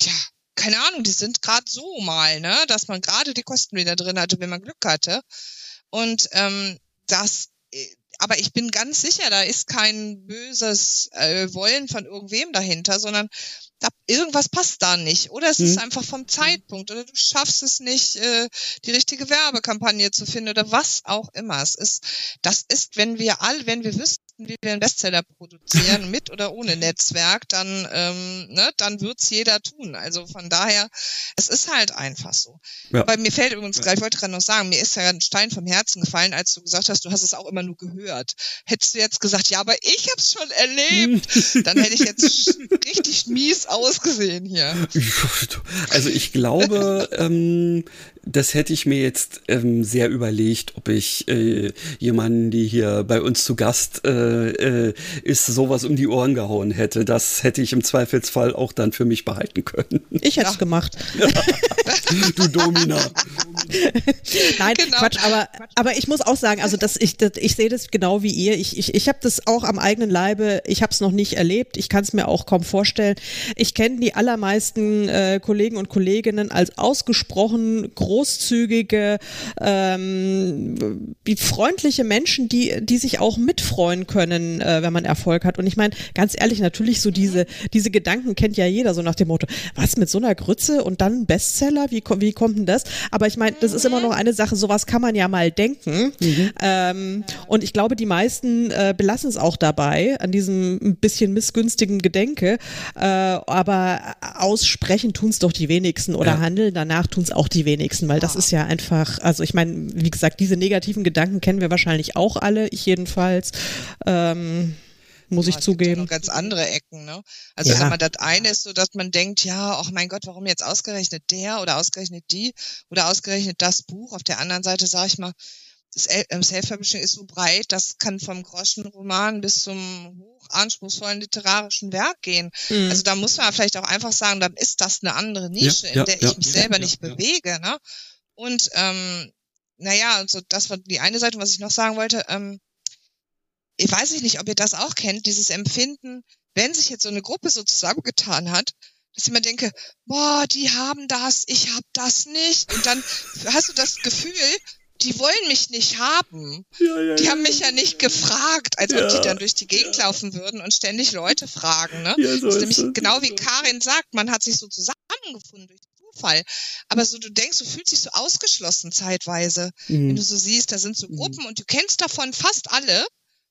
ja, keine Ahnung, die sind gerade so mal, ne, dass man gerade die Kosten wieder drin hatte, wenn man Glück hatte. Und ähm, das aber ich bin ganz sicher, da ist kein böses äh, Wollen von irgendwem dahinter, sondern da, irgendwas passt da nicht. Oder es hm. ist einfach vom Zeitpunkt oder du schaffst es nicht, äh, die richtige Werbekampagne zu finden oder was auch immer. Es ist, das ist, wenn wir all, wenn wir wüssten, wie wir einen Bestseller produzieren, mit oder ohne Netzwerk, dann, ähm, ne, dann wird's jeder tun. Also von daher, es ist halt einfach so. Ja. Weil mir fällt übrigens gleich, ich wollte gerade noch sagen, mir ist ja ein Stein vom Herzen gefallen, als du gesagt hast, du hast es auch immer nur gehört. Hättest du jetzt gesagt, ja, aber ich habe es schon erlebt, dann hätte ich jetzt richtig mies ausgesehen hier. Also ich glaube, ähm, das hätte ich mir jetzt ähm, sehr überlegt, ob ich äh, jemanden, die hier bei uns zu Gast äh, äh, ist, sowas um die Ohren gehauen hätte. Das hätte ich im Zweifelsfall auch dann für mich behalten können. Ich hätte es ja. gemacht. du Domina. Nein, genau. Quatsch, aber, aber ich muss auch sagen, also das, ich, das, ich sehe das genau wie ihr. Ich, ich, ich habe das auch am eigenen Leibe, ich habe es noch nicht erlebt, ich kann es mir auch kaum vorstellen. Ich kenne die allermeisten äh, Kollegen und Kolleginnen als ausgesprochen groß großzügige, ähm, wie freundliche Menschen, die, die sich auch mitfreuen können, äh, wenn man Erfolg hat. Und ich meine, ganz ehrlich, natürlich so diese, diese Gedanken kennt ja jeder, so nach dem Motto, was mit so einer Grütze und dann Bestseller, wie, wie kommt denn das? Aber ich meine, das ist immer noch eine Sache, sowas kann man ja mal denken. Mhm. Ähm, und ich glaube, die meisten äh, belassen es auch dabei, an diesem ein bisschen missgünstigen Gedenke. Äh, aber aussprechen tun es doch die wenigsten oder ja. handeln danach tun es auch die wenigsten weil das ist ja einfach, also ich meine, wie gesagt, diese negativen Gedanken kennen wir wahrscheinlich auch alle, ich jedenfalls. Ähm, muss ja, ich zugeben. Ja noch ganz andere Ecken, ne? Also ja. man das eine ist so, dass man denkt, ja, ach mein Gott, warum jetzt ausgerechnet der oder ausgerechnet die oder ausgerechnet das Buch? Auf der anderen Seite sage ich mal, das ähm, Self-Publishing ist so breit, das kann vom Groschenroman bis zum hochanspruchsvollen literarischen Werk gehen. Mhm. Also da muss man vielleicht auch einfach sagen, dann ist das eine andere Nische, ja, in der ja, ich mich ja, selber nicht bewege. Ne? Und ähm, naja, also das war die eine Seite, was ich noch sagen wollte. Ähm, ich weiß nicht, ob ihr das auch kennt, dieses Empfinden, wenn sich jetzt so eine Gruppe so zusammengetan hat, dass ich immer denke, boah, die haben das, ich hab das nicht. Und dann hast du das Gefühl, die wollen mich nicht haben. Ja, ja, die haben mich ja nicht gefragt, als ob die dann durch die Gegend laufen würden und ständig Leute fragen. Ne? Ja, so das ist nämlich das. genau wie Karin sagt, man hat sich so zusammengefunden durch Zufall. Aber so du denkst, du fühlst dich so ausgeschlossen zeitweise, mhm. wenn du so siehst, da sind so mhm. Gruppen mhm. und du kennst davon fast alle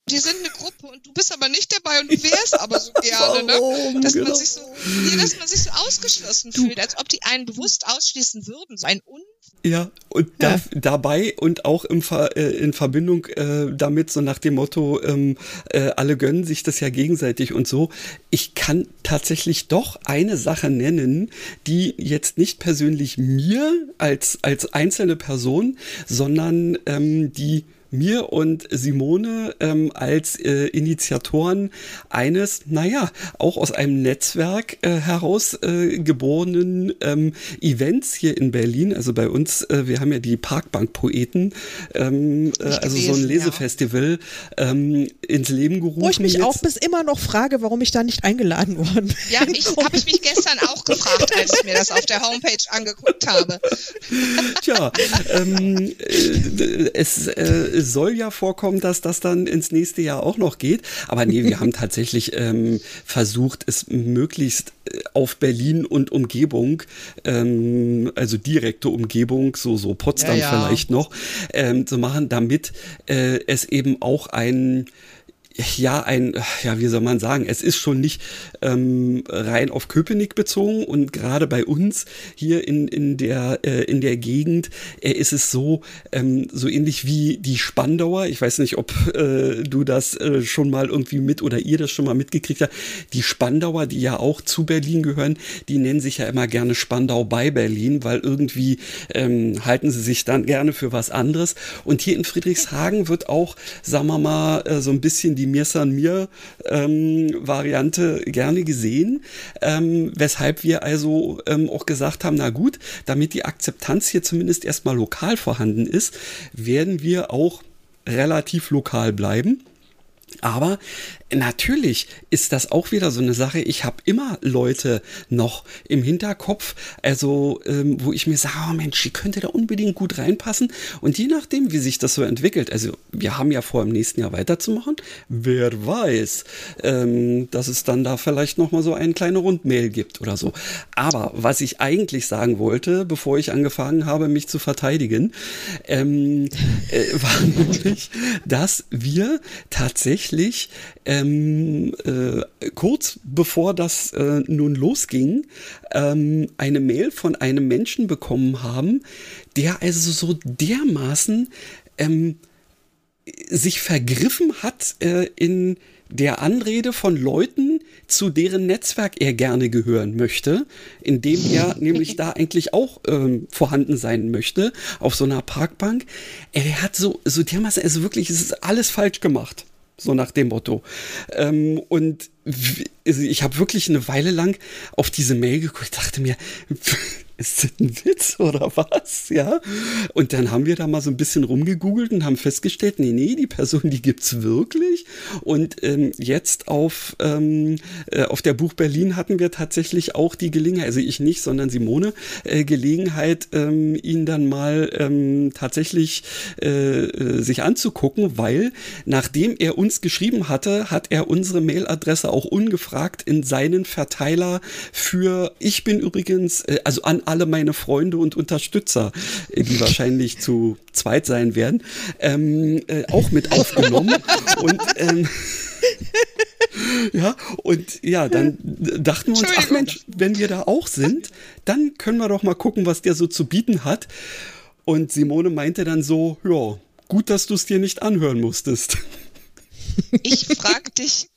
die sind eine Gruppe und du bist aber nicht dabei und du wärst aber so gerne, ne? Dass man genau. sich so, dass man sich so ausgeschlossen du. fühlt, als ob die einen bewusst ausschließen würden. So ein Un ja, und ja. Da, dabei und auch im Ver, äh, in Verbindung äh, damit, so nach dem Motto, ähm, äh, alle gönnen sich das ja gegenseitig und so. Ich kann tatsächlich doch eine Sache nennen, die jetzt nicht persönlich mir als, als einzelne Person, sondern ähm, die mir und Simone ähm, als äh, Initiatoren eines, naja, auch aus einem Netzwerk äh, heraus äh, ähm, Events hier in Berlin. Also bei uns, äh, wir haben ja die Parkbank-Poeten, ähm, äh, also so ein Lesefestival ja. ähm, ins Leben gerufen. Wo ich mich jetzt. auch bis immer noch frage, warum ich da nicht eingeladen worden bin. Ja, ich habe ich mich gestern auch gefragt, als ich mir das auf der Homepage angeguckt habe. Tja, ähm, äh, es äh, es soll ja vorkommen, dass das dann ins nächste Jahr auch noch geht. Aber nee, wir haben tatsächlich ähm, versucht, es möglichst äh, auf Berlin und Umgebung, ähm, also direkte Umgebung, so, so Potsdam ja, ja. vielleicht noch, ähm, zu machen, damit äh, es eben auch ein ja, ein, ja, wie soll man sagen, es ist schon nicht ähm, rein auf Köpenick bezogen und gerade bei uns hier in, in, der, äh, in der Gegend äh, ist es so, ähm, so ähnlich wie die Spandauer. Ich weiß nicht, ob äh, du das äh, schon mal irgendwie mit oder ihr das schon mal mitgekriegt habt. Die Spandauer, die ja auch zu Berlin gehören, die nennen sich ja immer gerne Spandau bei Berlin, weil irgendwie ähm, halten sie sich dann gerne für was anderes. Und hier in Friedrichshagen wird auch, sagen wir mal, äh, so ein bisschen die Mir San Mir ähm, Variante gerne gesehen, ähm, weshalb wir also ähm, auch gesagt haben, na gut, damit die Akzeptanz hier zumindest erstmal lokal vorhanden ist, werden wir auch relativ lokal bleiben. Aber natürlich ist das auch wieder so eine Sache. Ich habe immer Leute noch im Hinterkopf, also ähm, wo ich mir sage, oh Mensch, die könnte da unbedingt gut reinpassen. Und je nachdem, wie sich das so entwickelt, also wir haben ja vor, im nächsten Jahr weiterzumachen. Wer weiß, ähm, dass es dann da vielleicht noch mal so eine kleine Rundmail gibt oder so. Aber was ich eigentlich sagen wollte, bevor ich angefangen habe, mich zu verteidigen, ähm, äh, war nämlich, dass wir tatsächlich ähm, äh, kurz bevor das äh, nun losging, ähm, eine Mail von einem Menschen bekommen haben, der also so dermaßen ähm, sich vergriffen hat äh, in der Anrede von Leuten, zu deren Netzwerk er gerne gehören möchte, indem er nämlich da eigentlich auch ähm, vorhanden sein möchte, auf so einer Parkbank. Er hat so, so dermaßen, also wirklich, es ist alles falsch gemacht. So nach dem Motto. Ähm, und also ich habe wirklich eine Weile lang auf diese Mail geguckt, dachte mir, ist das ein Witz oder was? Ja. Und dann haben wir da mal so ein bisschen rumgegoogelt und haben festgestellt, nee, nee, die Person, die gibt's wirklich. Und ähm, jetzt auf, ähm, äh, auf der Buch Berlin hatten wir tatsächlich auch die Gelegenheit, also ich nicht, sondern Simone, äh, Gelegenheit, ähm, ihn dann mal ähm, tatsächlich äh, äh sich anzugucken, weil nachdem er uns geschrieben hatte, hat er unsere Mailadresse auch ungefragt in seinen Verteiler für, ich bin übrigens, äh, also an alle meine Freunde und Unterstützer, äh, die wahrscheinlich zu zweit sein werden, ähm, äh, auch mit aufgenommen. und ähm, ja, und ja, dann dachten wir uns, ach Mensch, wenn wir da auch sind, dann können wir doch mal gucken, was der so zu bieten hat. Und Simone meinte dann so, ja, gut, dass du es dir nicht anhören musstest. Ich frag dich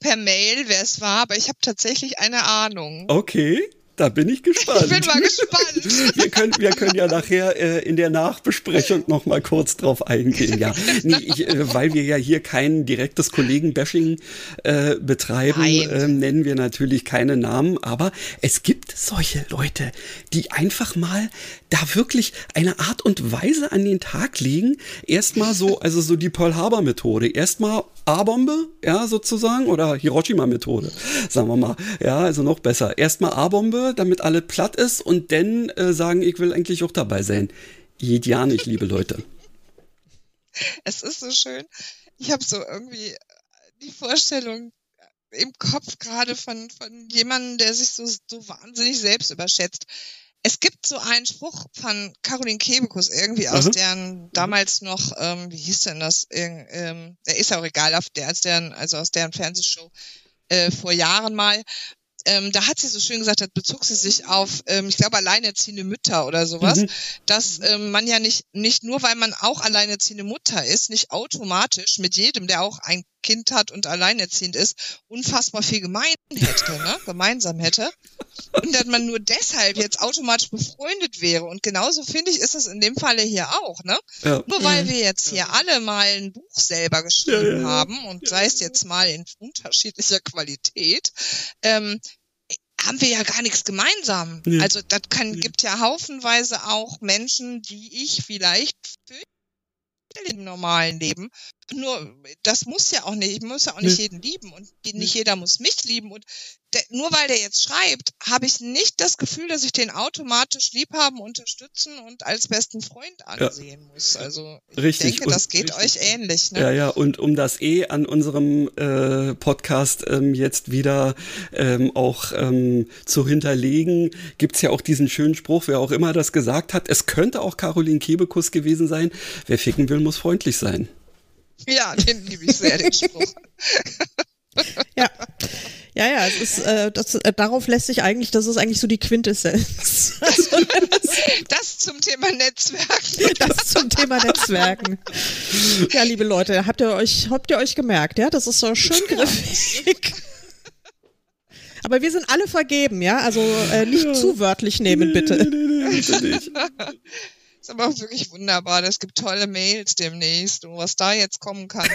per Mail, wer es war, aber ich habe tatsächlich eine Ahnung. Okay. Da bin ich gespannt. Ich bin mal gespannt. wir, können, wir können ja nachher äh, in der Nachbesprechung noch mal kurz drauf eingehen. Ja, nee, ich, äh, weil wir ja hier kein direktes Kollegenbashing äh, betreiben, äh, nennen wir natürlich keine Namen. Aber es gibt solche Leute, die einfach mal da wirklich eine Art und Weise an den Tag legen. Erstmal so, also so die Pearl Harbor Methode. Erstmal A-Bombe, ja, sozusagen, oder Hiroshima-Methode, sagen wir mal. Ja, also noch besser. Erstmal A-Bombe, damit alles platt ist und dann äh, sagen, ich will eigentlich auch dabei sein. Geht ja nicht, liebe Leute. Es ist so schön. Ich habe so irgendwie die Vorstellung im Kopf gerade von, von jemandem, der sich so, so wahnsinnig selbst überschätzt. Es gibt so einen Spruch von Caroline Kebekus irgendwie aus mhm. deren damals noch, ähm, wie hieß denn das? Ähm, der ist ja auch egal, auf der, als deren, also aus deren Fernsehshow äh, vor Jahren mal, ähm, da hat sie so schön gesagt, da bezog sie sich auf, ähm, ich glaube, alleinerziehende Mütter oder sowas, mhm. dass ähm, man ja nicht, nicht nur, weil man auch alleinerziehende Mutter ist, nicht automatisch mit jedem, der auch ein Kind hat und alleinerziehend ist, unfassbar viel gemein hätte, ne? gemeinsam hätte. Und dass man nur deshalb jetzt automatisch befreundet wäre. Und genauso finde ich, ist es in dem Falle hier auch. Ne? Ja. Nur weil wir jetzt hier alle mal ein Buch selber geschrieben ja, ja, haben und sei es jetzt mal in unterschiedlicher Qualität, ähm, haben wir ja gar nichts gemeinsam. Also das kann, gibt ja haufenweise auch Menschen, die ich vielleicht im normalen Leben. Nur, das muss ja auch nicht, ich muss ja auch nicht nee. jeden lieben und nicht jeder muss mich lieben und der, nur weil der jetzt schreibt, habe ich nicht das Gefühl, dass ich den automatisch lieb haben, unterstützen und als besten Freund ansehen ja. muss. Also ich richtig. denke, das geht richtig. euch ähnlich. Ne? Ja, ja, und um das eh an unserem äh, Podcast ähm, jetzt wieder ähm, auch ähm, zu hinterlegen, gibt's ja auch diesen schönen Spruch, wer auch immer das gesagt hat, es könnte auch Caroline Kebekus gewesen sein, wer ficken will, muss freundlich sein. Ja, den liebe ich sehr, den Spruch. es ist, äh, das, äh, darauf lässt sich eigentlich, das ist eigentlich so die Quintessenz. Also, das, das zum Thema Netzwerken. Das zum Thema Netzwerken. Ja, liebe Leute, habt ihr euch, habt ihr euch gemerkt, ja? Das ist so schön griffig. Aber wir sind alle vergeben, ja? Also äh, nicht ja. zu wörtlich nehmen, bitte. Bitte nicht. ist aber auch wirklich wunderbar. Es gibt tolle Mails demnächst und was da jetzt kommen kann.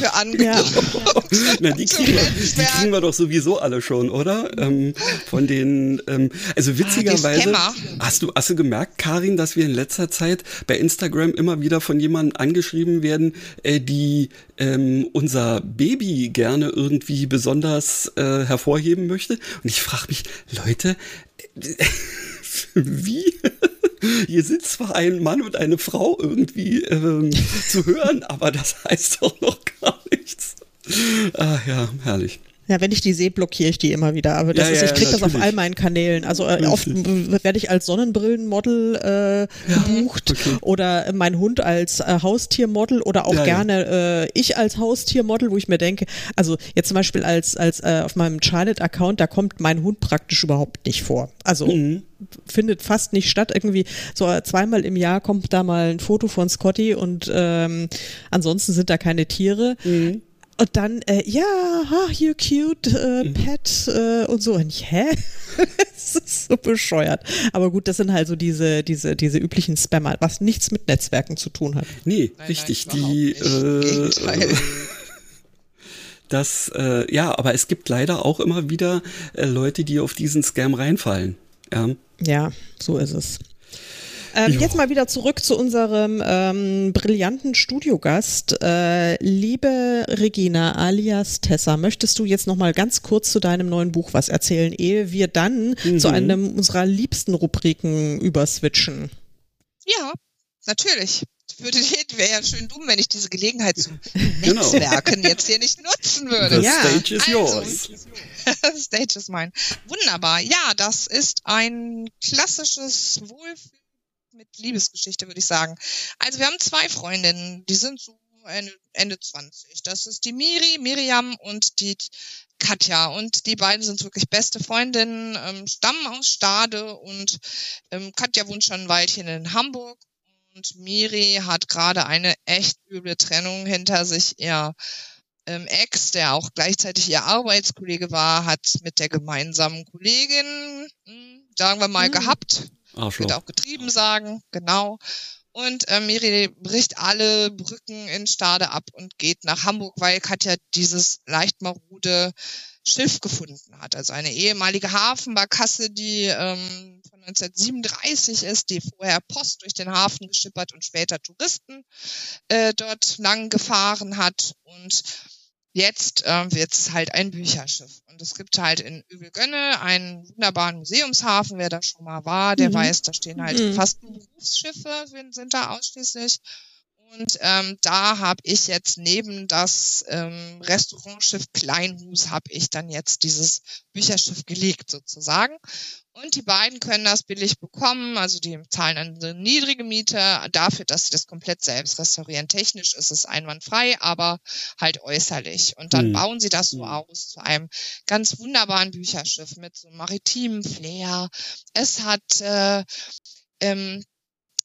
Für angeboten. Ja. Na, die, kriegen wir, die kriegen wir doch sowieso alle schon, oder? Ähm, von den, ähm, also witzigerweise, ah, hast du, hast du gemerkt, Karin, dass wir in letzter Zeit bei Instagram immer wieder von jemandem angeschrieben werden, äh, die ähm, unser Baby gerne irgendwie besonders äh, hervorheben möchte? Und ich frage mich, Leute, äh, wie? Hier sitzt zwar ein Mann und eine Frau irgendwie ähm, zu hören, aber das heißt doch noch gar nichts. Ah ja, herrlich. Ja, wenn ich die sehe, blockiere ich die immer wieder. Aber das ja, ist, ich kriege ja, das auf all meinen Kanälen. Also äh, oft werde ich als Sonnenbrillenmodel äh, gebucht okay. oder mein Hund als äh, Haustiermodel oder auch gerne äh, ich als Haustiermodel, wo ich mir denke, also jetzt zum Beispiel als, als äh, auf meinem Charlotte-Account, da kommt mein Hund praktisch überhaupt nicht vor. Also mhm. findet fast nicht statt. Irgendwie so zweimal im Jahr kommt da mal ein Foto von Scotty und ähm, ansonsten sind da keine Tiere. Mhm. Und dann, äh, ja, ha, you cute, äh, mhm. Pet äh, und so. Und ich, hä? das ist so bescheuert. Aber gut, das sind halt so diese, diese, diese üblichen Spammer, was nichts mit Netzwerken zu tun hat. Nee, nein, richtig. Nein, die, äh, das, äh, ja, aber es gibt leider auch immer wieder äh, Leute, die auf diesen Scam reinfallen. Ja, ja so ist es. Ähm, jetzt mal wieder zurück zu unserem ähm, brillanten Studiogast. Äh, liebe Regina alias Tessa, möchtest du jetzt noch mal ganz kurz zu deinem neuen Buch was erzählen, ehe wir dann mhm. zu einem unserer liebsten Rubriken überswitchen? Ja, natürlich würde wäre ja schön dumm, wenn ich diese Gelegenheit zum genau. Netzwerken jetzt hier nicht nutzen würde. The ja. stage is also, yours. stage is mine. Wunderbar. Ja, das ist ein klassisches Wohlfühl mit Liebesgeschichte, würde ich sagen. Also wir haben zwei Freundinnen, die sind so Ende, 20. Das ist die Miri, Miriam und die Katja. Und die beiden sind wirklich beste Freundinnen, ähm, stammen aus Stade und ähm, Katja wohnt schon ein Weilchen in Hamburg. Und Miri hat gerade eine echt üble Trennung hinter sich. Ihr ähm, Ex, der auch gleichzeitig ihr Arbeitskollege war, hat mit der gemeinsamen Kollegin, hm, sagen wir mal, mhm. gehabt Arschloch. Wird auch getrieben sagen, genau. Und äh, Miri bricht alle Brücken in Stade ab und geht nach Hamburg, weil Katja dieses leicht marode Schiff gefunden hat. Also eine ehemalige Hafenbarkasse, die ähm, von 1937 ist, die vorher Post durch den Hafen geschippert und später Touristen äh, dort lang gefahren hat. Und Jetzt äh, wird es halt ein Bücherschiff. Und es gibt halt in Übelgönne einen wunderbaren Museumshafen. Wer da schon mal war, der mhm. weiß, da stehen halt mhm. fast Berufsschiffe, sind da ausschließlich. Und ähm, da habe ich jetzt neben das ähm, Restaurantschiff Kleinhus habe ich dann jetzt dieses Bücherschiff gelegt sozusagen. Und die beiden können das billig bekommen, also die zahlen eine niedrige Miete dafür, dass sie das komplett selbst restaurieren. Technisch ist es einwandfrei, aber halt äußerlich. Und dann mhm. bauen sie das so hm. aus zu einem ganz wunderbaren Bücherschiff mit so maritimen Flair. Es hat äh, ähm,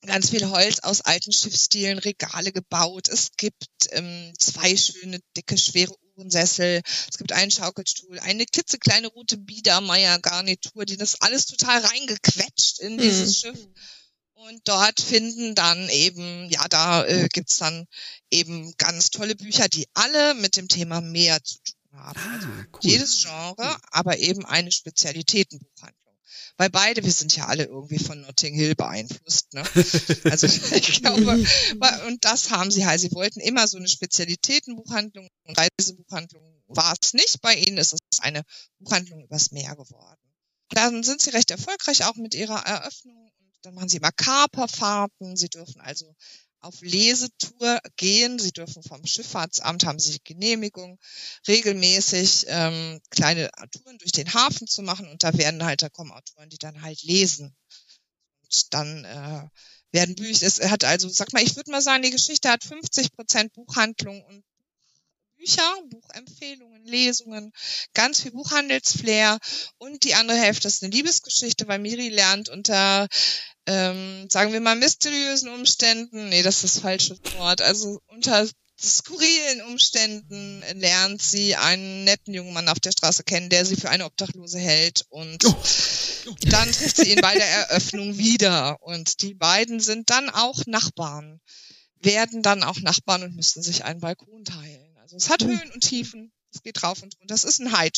ganz viel Holz aus alten Schiffsstilen, Regale gebaut. Es gibt ähm, zwei schöne, dicke, schwere Uhrensessel. Es gibt einen Schaukelstuhl, eine klitzekleine rote Biedermeier-Garnitur, die das alles total reingequetscht in dieses mhm. Schiff. Und dort finden dann eben, ja, da äh, gibt's dann eben ganz tolle Bücher, die alle mit dem Thema Meer zu tun haben. Ah, also cool. Jedes Genre, aber eben eine Spezialitätenbuchhandlung weil beide, wir sind ja alle irgendwie von Notting Hill beeinflusst. Ne? Also ich glaube, und das haben sie halt. Sie wollten immer so eine Spezialitätenbuchhandlung und Reisebuchhandlung war es nicht. Bei ihnen ist es eine Buchhandlung übers Meer geworden. Dann sind sie recht erfolgreich auch mit ihrer Eröffnung. Und dann machen sie immer Kaperfahrten. Sie dürfen also auf Lesetour gehen. Sie dürfen vom Schifffahrtsamt, haben sie Genehmigung, regelmäßig ähm, kleine Touren durch den Hafen zu machen. Und da werden halt, da kommen Autoren, die dann halt lesen. Und dann äh, werden Bücher, es hat also, sag mal, ich würde mal sagen, die Geschichte hat 50 Prozent Buchhandlung und Bücher, Buchempfehlungen, Lesungen, ganz viel Buchhandelsflair und die andere Hälfte ist eine Liebesgeschichte, weil Miri lernt unter ähm, sagen wir mal, mysteriösen Umständen, nee, das ist das falsche Wort, also unter skurrilen Umständen lernt sie einen netten jungen Mann auf der Straße kennen, der sie für eine Obdachlose hält und oh. dann trifft sie ihn bei der Eröffnung wieder und die beiden sind dann auch Nachbarn, werden dann auch Nachbarn und müssen sich einen Balkon teilen. Also es hat mhm. Höhen und Tiefen, es geht drauf und runter. Das ist ein High.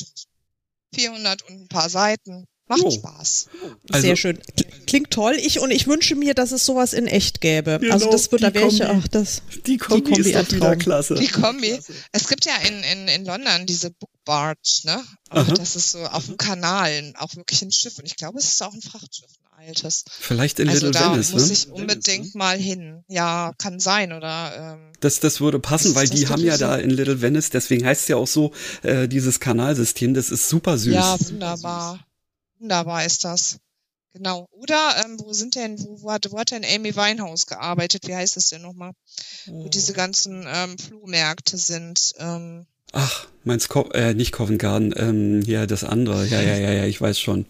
400 und ein paar Seiten. Macht jo. Spaß. Also, Sehr schön. Klingt toll. Ich und ich wünsche mir, dass es sowas in echt gäbe. Genau, also das wird da welche. Ach, das, die Kombi, die Kombi ist doch wieder klasse. Die Kombi. Es gibt ja in, in, in London diese Book Barge, ne? Aha. Das ist so auf dem Kanal, auch wirklich ein Schiff. Und ich glaube, es ist auch ein Frachtschiff, ein altes. Vielleicht in also Little da Venice, muss ne? ich unbedingt Venice, mal hin. Ja, kann sein, oder? Ähm, das, das würde passen, weil die haben ja so da in Little Venice, deswegen heißt es ja auch so, äh, dieses Kanalsystem, das ist super süß. Ja, wunderbar. Wunderbar ist das. Genau. Oder ähm, wo sind denn, wo, wo, hat, wo hat denn Amy Winehouse gearbeitet? Wie heißt es denn nochmal? Oh. Wo diese ganzen ähm, Flohmärkte sind. Ähm, Ach, meinst Co äh, nicht Covent Garden, ähm, ja, das andere. Ja, ja, ja, ja, ich weiß schon.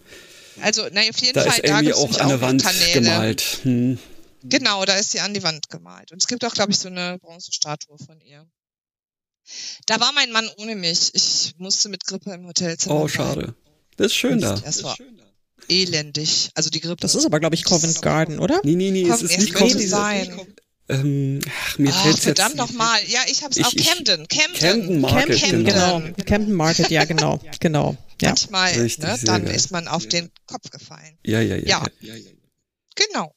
Also, na, auf jeden da Fall, ist da auch an der Wand Kanäle. gemalt. Hm. Genau, da ist sie an die Wand gemalt. Und es gibt auch, glaube ich, so eine Bronzestatue von ihr. Da war mein Mann ohne mich. Ich musste mit Grippe im Hotelzimmer. Oh, schade. Das ist schön da. Das war elendig. Also die Grippe. Das ist aber, glaube ich, Covent Garden, oder? Nee, nee, nee, es ist nicht Covent sein. Ähm, ach, mir fällt's verdammt nochmal. Ja, ich habe es auch Camden. Camden. Camden Market, Camden, genau. genau. Camden Market, ja, genau. genau. Ja. Manchmal, Richtig, ne, dann geil. ist man auf den Kopf gefallen. Ja, ja, ja. ja. ja. Genau.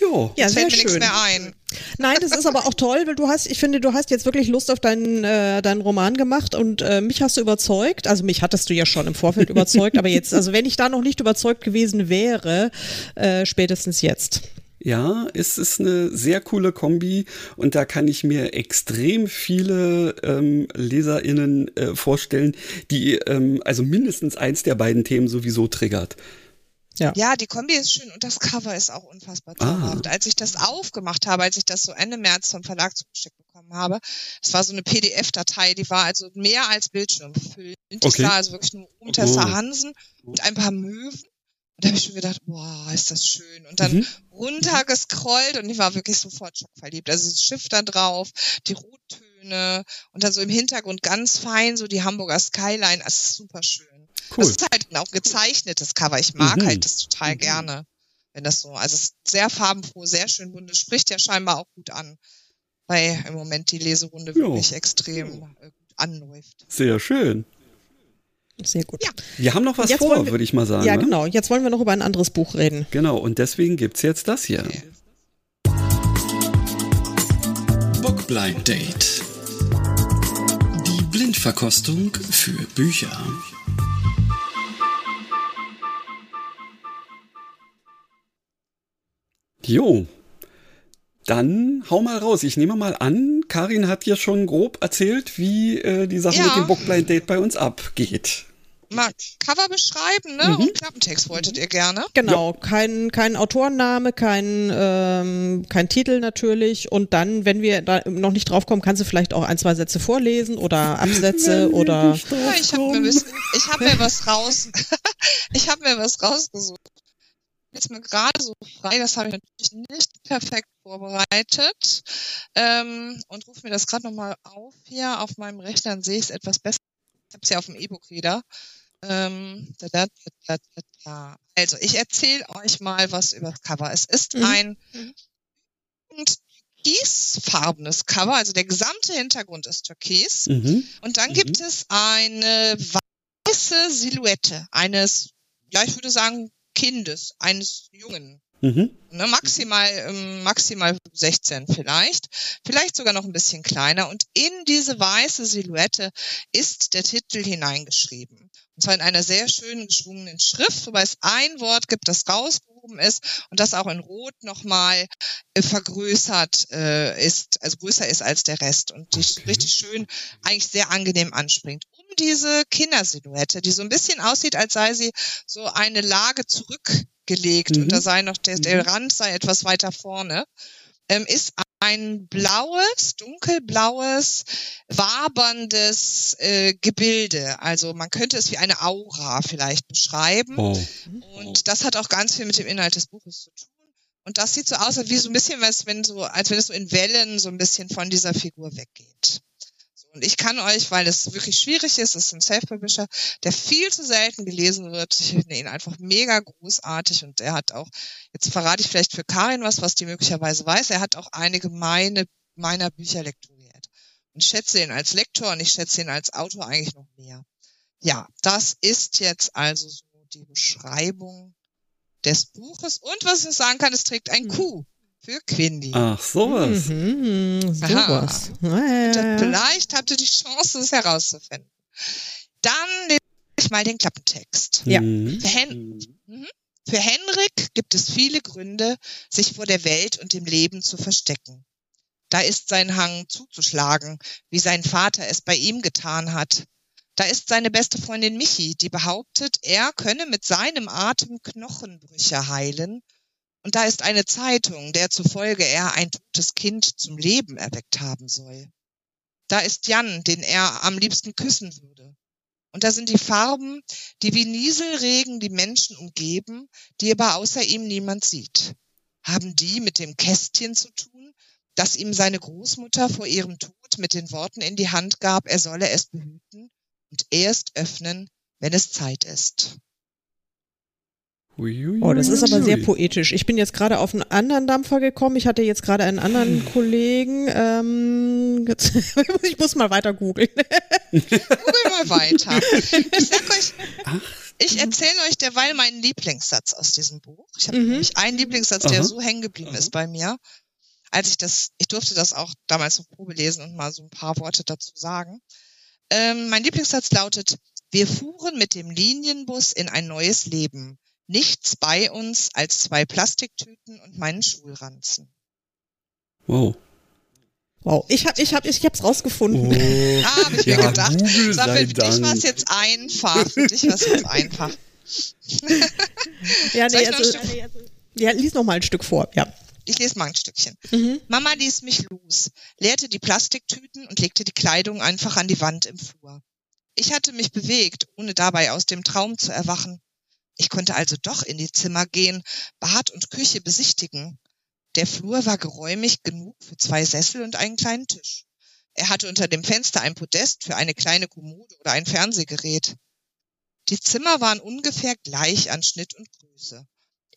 Jo, ja, sehr fällt mir schön. nichts mehr ein. Nein, das ist aber auch toll, weil du hast, ich finde, du hast jetzt wirklich Lust auf deinen, äh, deinen Roman gemacht und äh, mich hast du überzeugt. Also mich hattest du ja schon im Vorfeld überzeugt, aber jetzt, also wenn ich da noch nicht überzeugt gewesen wäre, äh, spätestens jetzt. Ja, es ist eine sehr coole Kombi und da kann ich mir extrem viele ähm, LeserInnen äh, vorstellen, die ähm, also mindestens eins der beiden Themen sowieso triggert. Ja. ja, die Kombi ist schön und das Cover ist auch unfassbar zauberhaft. Ah. Als ich das aufgemacht habe, als ich das so Ende März vom Verlag zugeschickt bekommen habe, das war so eine PDF-Datei, die war also mehr als Bildschirm bildschirmfüllend. Okay. Das war also wirklich nur um Tessa oh. Hansen und ein paar Möwen. Und da habe ich schon gedacht, boah, ist das schön. Und dann mhm. runtergescrollt und ich war wirklich sofort schockverliebt. Also das Schiff da drauf, die Rottöne und dann so im Hintergrund ganz fein so die Hamburger Skyline. Das ist super schön. Cool. Das ist halt auch gezeichnetes Cover. Ich mag mhm. halt das total mhm. gerne, wenn das so, also es ist sehr farbenfroh, sehr schön bunt. Es spricht ja scheinbar auch gut an, weil im Moment die Leserunde jo. wirklich extrem äh, gut anläuft. Sehr schön. Sehr gut. Ja. Wir haben noch was vor, würde ich mal sagen. Ja, ne? genau. Jetzt wollen wir noch über ein anderes Buch reden. Genau, und deswegen gibt es jetzt das hier. Bookblind Date. Die Blindverkostung für Bücher. Jo, dann hau mal raus. Ich nehme mal an, Karin hat ja schon grob erzählt, wie äh, die Sache ja. mit dem Bookblind Date bei uns abgeht. Mal Cover beschreiben, ne? Mhm. Und Klappentext wolltet ihr gerne. Genau, ja. kein, kein Autorenname, kein, ähm, kein Titel natürlich. Und dann, wenn wir da noch nicht drauf kommen, kannst du vielleicht auch ein, zwei Sätze vorlesen oder Absätze oder. Ja, ich habe mir, hab mir was raus. ich habe mir was rausgesucht jetzt mir gerade so frei, das habe ich natürlich nicht perfekt vorbereitet ähm, und rufe mir das gerade nochmal auf hier auf meinem Rechner, dann sehe ich es etwas besser. Ich habe es ja auf dem E-Book-Reader. Ähm, da, da, da, also, ich erzähle euch mal was über das Cover. Es ist mhm. ein türkisfarbenes Cover, also der gesamte Hintergrund ist türkis. Mhm. Und dann mhm. gibt es eine weiße Silhouette eines, ja, ich würde sagen, Kindes, eines Jungen. Mhm. Ne, maximal, ähm, maximal 16 vielleicht, vielleicht sogar noch ein bisschen kleiner. Und in diese weiße Silhouette ist der Titel hineingeschrieben. Und zwar in einer sehr schönen geschwungenen Schrift, wobei es ein Wort gibt, das rausgehoben ist und das auch in Rot nochmal äh, vergrößert äh, ist, also größer ist als der Rest und die okay. richtig schön, eigentlich sehr angenehm anspringt diese Kindersilhouette, die so ein bisschen aussieht, als sei sie so eine Lage zurückgelegt mhm. und da sei noch der, der mhm. Rand sei etwas weiter vorne, ähm, ist ein blaues, dunkelblaues, waberndes äh, Gebilde. Also man könnte es wie eine Aura vielleicht beschreiben. Oh. Und das hat auch ganz viel mit dem Inhalt des Buches zu tun. Und das sieht so aus, wie so ein bisschen was, wenn so, als wenn es so in Wellen so ein bisschen von dieser Figur weggeht. Und ich kann euch, weil es wirklich schwierig ist, es ist ein Self-Publisher, der viel zu selten gelesen wird. Ich finde ihn einfach mega großartig und er hat auch, jetzt verrate ich vielleicht für Karin was, was die möglicherweise weiß, er hat auch einige meine, meiner Bücher lektoriert. Und schätze ihn als Lektor und ich schätze ihn als Autor eigentlich noch mehr. Ja, das ist jetzt also so die Beschreibung des Buches. Und was ich sagen kann, es trägt ein Q für Quindi. Ach, sowas. Mhm, sowas. Ja. Vielleicht habt ihr die Chance, es herauszufinden. Dann lese ich mal den Klappentext. Ja. Mhm. Für, Hen mhm. Für Henrik gibt es viele Gründe, sich vor der Welt und dem Leben zu verstecken. Da ist sein Hang zuzuschlagen, wie sein Vater es bei ihm getan hat. Da ist seine beste Freundin Michi, die behauptet, er könne mit seinem Atem Knochenbrüche heilen. Und da ist eine Zeitung, der zufolge er ein totes Kind zum Leben erweckt haben soll. Da ist Jan, den er am liebsten küssen würde. Und da sind die Farben, die wie Nieselregen die Menschen umgeben, die aber außer ihm niemand sieht. Haben die mit dem Kästchen zu tun, das ihm seine Großmutter vor ihrem Tod mit den Worten in die Hand gab, er solle es behüten und erst öffnen, wenn es Zeit ist. Oh, das ist aber sehr poetisch. Ich bin jetzt gerade auf einen anderen Dampfer gekommen. Ich hatte jetzt gerade einen anderen Kollegen. Ähm, jetzt, ich muss mal weiter googeln. Google mal weiter. Ich sag euch, ich erzähle euch derweil meinen Lieblingssatz aus diesem Buch. Ich habe Mhm. nämlich einen Lieblingssatz, der Aha. so hängen geblieben ist bei mir. Als ich das, ich durfte das auch damals zur Probe lesen und mal so ein paar Worte dazu sagen. Ähm, mein Lieblingssatz lautet, wir fuhren mit dem Linienbus in ein neues Leben. Nichts bei uns als zwei Plastiktüten und meinen Schulranzen. Wow. Wow, ich hab, ich hab, ich hab's rausgefunden. Ah, habe ich mir Ja, gedacht. Google Sag, für dich war es Dank. jetzt einfach. Für dich war es jetzt einfach. Ja, nee, noch ein also, Stück- ja, lies noch mal ein Stück vor. Ja. Ich lese mal ein Stückchen. Mhm. Mama ließ mich los, leerte die Plastiktüten und legte die Kleidung einfach an die Wand im Flur. Ich hatte mich bewegt, ohne dabei aus dem Traum zu erwachen. Ich konnte also doch in die Zimmer gehen, Bad und Küche besichtigen. Der Flur war geräumig genug für zwei Sessel und einen kleinen Tisch. Er hatte unter dem Fenster ein Podest für eine kleine Kommode oder ein Fernsehgerät. Die Zimmer waren ungefähr gleich an Schnitt und Größe.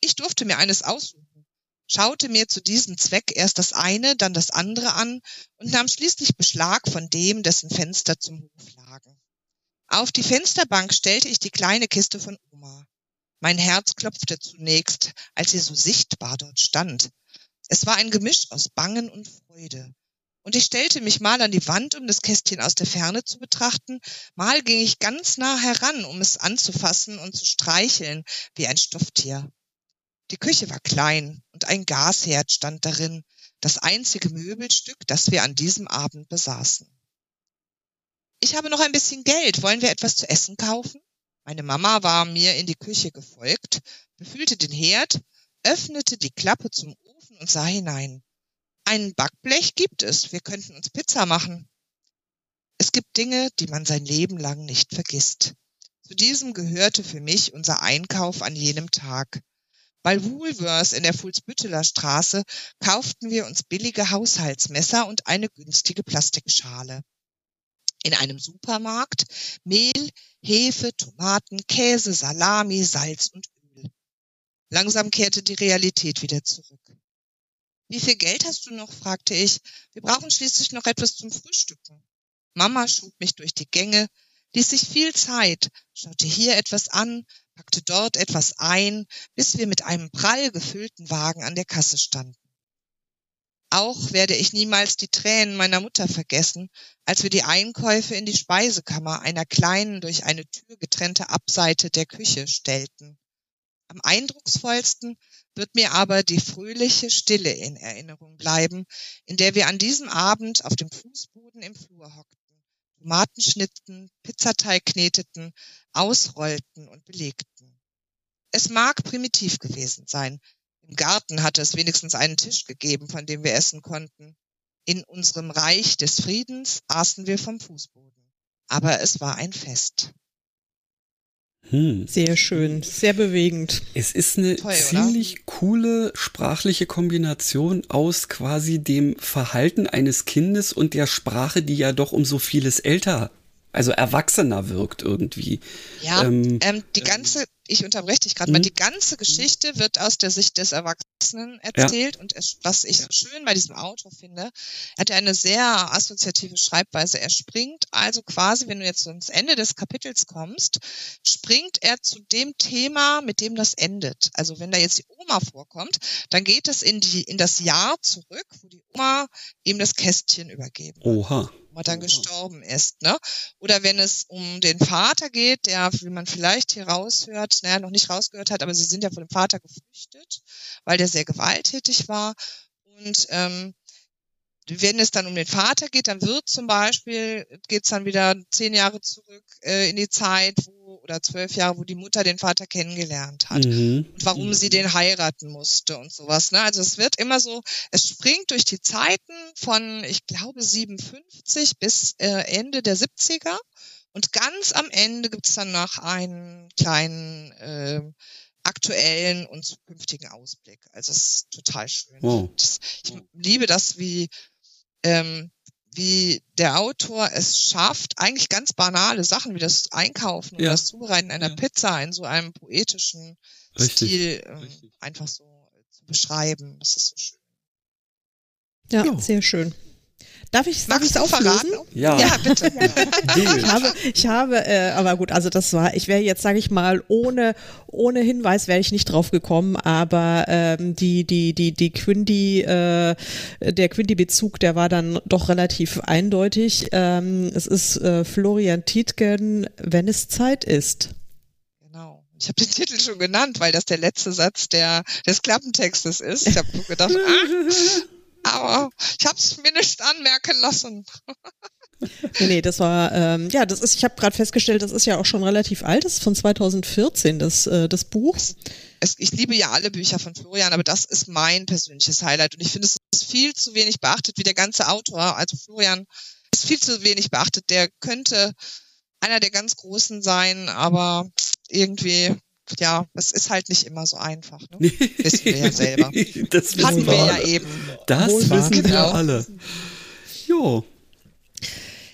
Ich durfte mir eines aussuchen, schaute mir zu diesem Zweck erst das eine, dann das andere an und nahm schließlich Beschlag von dem, dessen Fenster zum Hof lagen. Auf die Fensterbank stellte ich die kleine Kiste von Oma. Mein Herz klopfte zunächst, als sie so sichtbar dort stand. Es war ein Gemisch aus Bangen und Freude. Und ich stellte mich mal an die Wand, um das Kästchen aus der Ferne zu betrachten, mal ging ich ganz nah heran, um es anzufassen und zu streicheln, wie ein Stofftier. Die Küche war klein und ein Gasherd stand darin, das einzige Möbelstück, das wir an diesem Abend besaßen. Ich habe noch ein bisschen Geld. Wollen wir etwas zu essen kaufen? Meine Mama war mir in die Küche gefolgt, befühlte den Herd, öffnete die Klappe zum Ofen und sah hinein. Ein Backblech gibt es. Wir könnten uns Pizza machen. Es gibt Dinge, die man sein Leben lang nicht vergisst. Zu diesem gehörte für mich unser Einkauf an jenem Tag. Bei Woolworths in der Fuhlsbütteler Straße kauften wir uns billige Haushaltsmesser und eine günstige Plastikschale. In einem Supermarkt Mehl, Hefe, Tomaten, Käse, Salami, Salz und Öl. Langsam kehrte die Realität wieder zurück. Wie viel Geld hast du noch? fragte ich. Wir brauchen schließlich noch etwas zum Frühstücken. Mama schob mich durch die Gänge, ließ sich viel Zeit, schaute hier etwas an, packte dort etwas ein, bis wir mit einem prall gefüllten Wagen an der Kasse standen. Auch werde ich niemals die Tränen meiner Mutter vergessen, als wir die Einkäufe in die Speisekammer einer kleinen durch eine Tür getrennte Abseite der Küche stellten. Am eindrucksvollsten wird mir aber die fröhliche Stille in Erinnerung bleiben, in der wir an diesem Abend auf dem Fußboden im Flur hockten, Tomaten schnittten, Pizzateig kneteten, ausrollten und belegten. Es mag primitiv gewesen sein. Im Garten hatte es wenigstens einen Tisch gegeben, von dem wir essen konnten. In unserem Reich des Friedens aßen wir vom Fußboden. Aber es war ein Fest. Hm. Sehr schön, sehr bewegend. Es ist eine Toll, oder? ziemlich coole sprachliche Kombination aus quasi dem Verhalten eines Kindes und der Sprache, die ja doch um so vieles älter also erwachsener wirkt irgendwie. Ja, ähm, ähm, die ganze, ich unterbreche dich gerade mal, mhm. die ganze Geschichte wird aus der Sicht des Erwachsenen erzählt ja. und es, was ich schön bei diesem Autor finde, er hat ja eine sehr assoziative Schreibweise. Er springt also quasi, wenn du jetzt ans Ende des Kapitels kommst, springt er zu dem Thema, mit dem das endet. Also wenn da jetzt die Oma vorkommt, dann geht es in die, in das Jahr zurück, wo die Oma ihm das Kästchen übergeben. Oha. Wo er dann gestorben ist, ne? Oder wenn es um den Vater geht, der, wie man vielleicht hier raushört, naja, noch nicht rausgehört hat, aber sie sind ja von dem Vater geflüchtet, weil der sehr gewalttätig war. Und ähm, wenn es dann um den Vater geht, dann wird zum Beispiel, geht es dann wieder zehn Jahre zurück äh, in die Zeit, wo, oder zwölf Jahre, wo die Mutter den Vater kennengelernt hat mhm. und warum mhm. sie den heiraten musste und sowas. Ne? Also es wird immer so, es springt durch die Zeiten von, ich glaube, 57 bis äh, Ende der 70er und ganz am Ende gibt es dann noch einen kleinen äh, aktuellen und zukünftigen Ausblick. Also es ist total schön. Wow. Ich liebe das, wie ähm, wie der Autor es schafft, eigentlich ganz banale Sachen wie das Einkaufen ja. oder das Zubereiten einer ja. Pizza in so einem poetischen Richtig. Stil ähm, Richtig. einfach so zu beschreiben. Das ist so schön. Ja, ja. sehr schön. Darf ich darf es auflösen? Ja. ja, bitte. ich habe, ich habe äh, aber gut, also das war, ich wäre jetzt, sage ich mal, ohne ohne Hinweis wäre ich nicht drauf gekommen, aber ähm, die die die die Quindi, äh, der Quindi-Bezug, der war dann doch relativ eindeutig. Ähm, es ist äh, Florian Tietgen, wenn es Zeit ist. Genau. Ich habe den Titel schon genannt, weil das der letzte Satz der, des Klappentextes ist. Ich habe gedacht, ah, aber ich habe es mir nicht anmerken lassen. nee, nee, das war, ähm, ja, das ist, ich habe gerade festgestellt, das ist ja auch schon relativ alt, das ist von 2014, das, äh, das Buch. Es, ich liebe ja alle Bücher von Florian, aber das ist mein persönliches Highlight und ich finde, es ist viel zu wenig beachtet, wie der ganze Autor, also Florian, ist viel zu wenig beachtet. Der könnte einer der ganz Großen sein, aber irgendwie ja, es ist halt nicht immer so einfach. Ne? Wissen wir ja selber. das Hatten wir, ja eben. Das Wohl wissen wir genau. alle. Jo.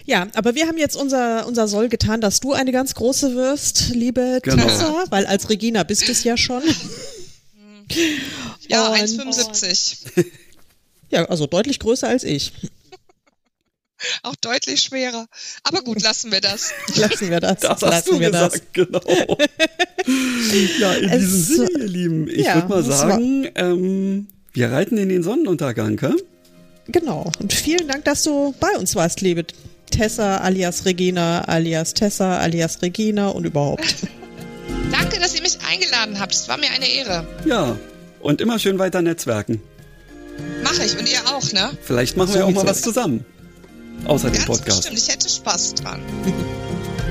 Ja, aber wir haben jetzt unser, unser Soll getan, dass du eine ganz große wirst, liebe genau. Tessa, weil als Regina bist du es ja schon. Ja, 1,75. Ja, also deutlich größer als ich. Auch deutlich schwerer. Aber gut, lassen wir das. Lassen wir das. Das lassen hast du wir gesagt, das. genau. ja, in es, diesem Sinne, ihr Lieben, ich ja, würde mal sagen, ähm, wir reiten in den Sonnenuntergang, gell? Genau. Und vielen Dank, dass du bei uns warst, liebe Tessa alias Regina alias Tessa alias Regina und überhaupt. Danke, dass ihr mich eingeladen habt. Es war mir eine Ehre. Ja, und immer schön weiter netzwerken. Mache ich und ihr auch, ne? Vielleicht machen so wir auch mal was zusammen. Außer dem Podcast. Bestimmt, ich hätte Spaß dran.